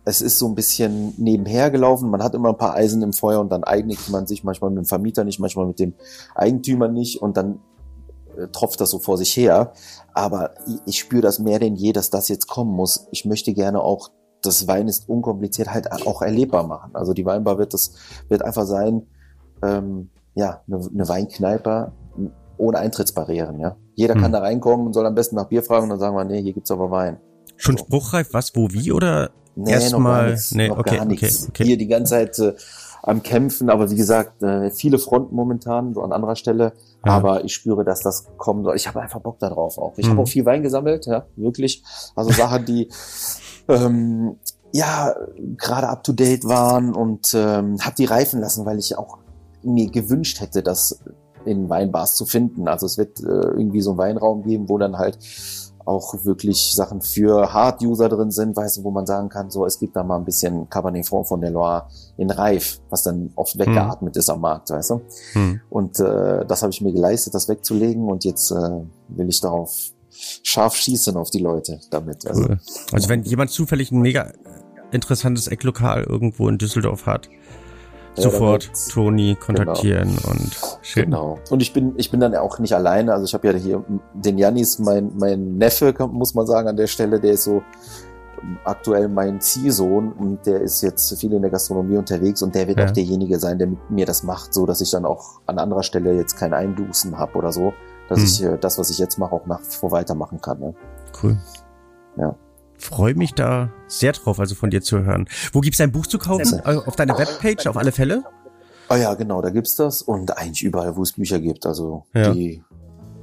es ist so ein bisschen nebenher gelaufen. Man hat immer ein paar Eisen im Feuer und dann einigt man sich manchmal mit dem Vermieter nicht, manchmal mit dem Eigentümer nicht und dann äh, tropft das so vor sich her. Aber ich, ich spüre das mehr denn je, dass das jetzt kommen muss. Ich möchte gerne auch das Wein ist unkompliziert halt auch erlebbar machen. Also die Weinbar wird das wird einfach sein, ähm, ja, eine, eine Weinkneipe ohne Eintrittsbarrieren. Ja, jeder Hm. kann da reinkommen und soll am besten nach Bier fragen und dann sagen wir, nee, hier gibt's aber Wein. Schon so. spruchreif, was, wo, wie oder? Nee, Erstmal- noch gar nichts. nee, noch okay, gar nichts. okay, okay. Hier die ganze Zeit äh, am Kämpfen, aber wie gesagt, äh, viele Fronten momentan, so an anderer Stelle. Ja. Aber ich spüre, dass das kommen soll. Ich habe einfach Bock darauf auch. Ich Mhm. habe auch viel Wein gesammelt, ja, wirklich. Also Sachen, die ähm, ja gerade up to date waren und ähm, habe die reifen lassen, weil ich auch mir gewünscht hätte, das in Weinbars zu finden. Also es wird äh, irgendwie so einen Weinraum geben, wo dann halt auch wirklich Sachen für Hard-User drin sind, weißt du, wo man sagen kann, so, es gibt da mal ein bisschen Cabernet Franc von der Loire in Reif, was dann oft weggeatmet ist am Markt, weißt du. Hm. Und äh, das habe ich mir geleistet, das wegzulegen und jetzt äh, will ich darauf scharf schießen auf die Leute damit. Also, Cool. Also wenn jemand zufällig ein mega interessantes Ecklokal irgendwo in Düsseldorf hat, sofort damit- Toni kontaktieren und schön. Genau. Und ich bin, ich bin dann auch nicht alleine. Also ich habe ja hier den Janis, mein, mein Neffe, muss man sagen, an der Stelle, der ist so aktuell mein Ziehsohn und der ist jetzt viel in der Gastronomie unterwegs und der wird Ja. auch derjenige sein, der mit mir das macht, so dass ich dann auch an anderer Stelle jetzt kein Eindusen habe oder so, dass Hm. ich äh, das, was ich jetzt mache, auch nach wie vor weitermachen kann. Ne? Cool. Ja. Freue mich da sehr drauf, also von dir zu hören. Wo gibt's dein Buch zu kaufen? Äh, Auf deiner Webpage auf alle Fälle? Ah ja, genau, da gibt's das und eigentlich überall, wo es Bücher gibt. Also Ja. die,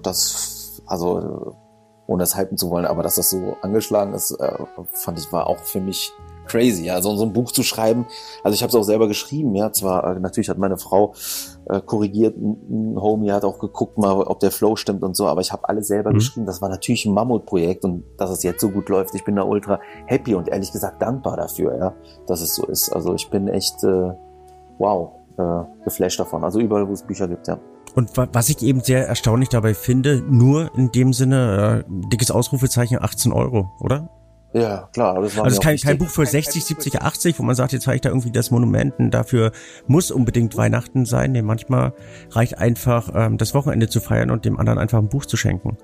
das, also ohne es hypen zu wollen, aber dass das so angeschlagen ist, äh, fand ich war auch für mich crazy. Ja, also so ein Buch zu schreiben. Also ich habe es auch selber geschrieben. Ja, zwar äh, natürlich hat meine Frau äh, korrigiert, ein Homie hat auch geguckt mal, ob der Flow stimmt und so, aber ich habe alles selber Mhm. geschrieben. Das war natürlich ein Mammutprojekt und dass es jetzt so gut läuft, ich bin da ultra happy und ehrlich gesagt dankbar dafür, ja, dass es so ist. Also ich bin echt äh, wow äh, geflasht davon. Also überall, wo es Bücher gibt, ja. Und wa- was ich eben sehr erstaunlich dabei finde, nur in dem Sinne, äh, dickes Ausrufezeichen 18 Euro, oder? Ja, klar. Das war Also es mir ist kein, kein. Buch für 60, 70, 80, wo man sagt, jetzt zeige ich da irgendwie das Monument und dafür muss unbedingt Weihnachten sein. Nee, manchmal reicht einfach, ähm, das Wochenende zu feiern und dem anderen einfach ein Buch zu schenken.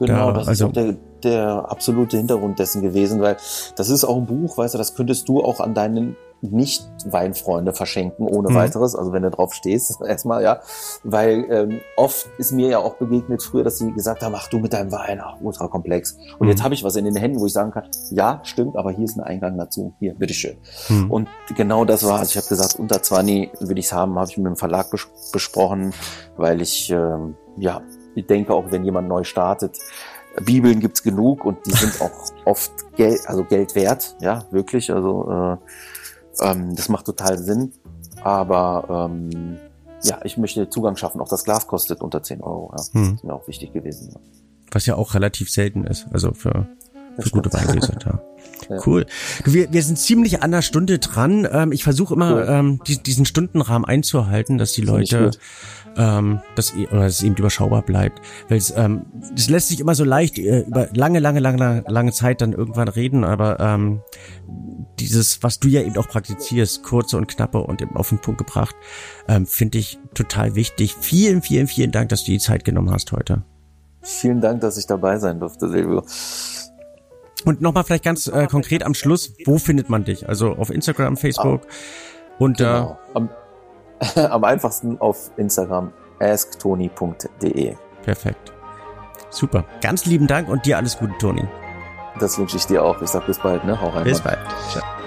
Genau, Da, das also- ist der, der absolute Hintergrund dessen gewesen, weil das ist auch ein Buch, weißt du, das könntest du auch an deinen Nicht-Weinfreunde verschenken, ohne Mhm. weiteres, also wenn du drauf stehst, erstmal, ja. Weil ähm, oft ist mir ja auch begegnet früher, dass sie gesagt haben, ach du mit deinem Wein, ach, ultra komplex. Und Mhm. jetzt habe ich was in den Händen, wo ich sagen kann, ja, stimmt, aber hier ist ein Eingang dazu. Hier, bitteschön. Hm. Und genau das war, also ich habe gesagt, unter 20 will ich es haben, habe ich mit dem Verlag bes besprochen, weil ich, ähm, ja, ich denke auch, wenn jemand neu startet, Bibeln gibt's genug und die sind auch oft Geld, also Geld wert, ja, wirklich. Also äh, ähm, das macht total Sinn. Aber ähm, ja, ich möchte Zugang schaffen. Auch das Glas kostet unter 10 Euro. Ja. Hm. ist mir auch wichtig gewesen. Ja. Was ja auch relativ selten ist, also für, für gute. Weingläser. Ja. Cool. Du, wir, wir sind ziemlich an der Stunde dran. Ähm, ich versuche immer, Cool. ähm, die, diesen Stundenrahmen einzuhalten, dass die Leute, ähm, dass, oder dass es eben überschaubar bleibt. Weil es, ähm, das lässt sich immer so leicht äh, über lange, lange, lange, lange Zeit dann irgendwann reden, aber ähm, dieses, was du ja eben auch praktizierst, kurze und knappe und eben auf den Punkt gebracht, ähm, finde ich total wichtig. Vielen, vielen, vielen Dank, dass du die Zeit genommen hast heute. Vielen Dank, dass ich dabei sein durfte, Silvio. Und nochmal vielleicht ganz äh, konkret am Schluss, wo findet man dich? Also auf Instagram, Facebook und äh, Genau. Am, am einfachsten auf Instagram asktoni.de. perfekt. Super. Ganz lieben Dank und dir alles Gute, Toni. Das wünsche ich dir auch. Ich sag bis bald, ne? Hau rein. Bis bald. Ciao.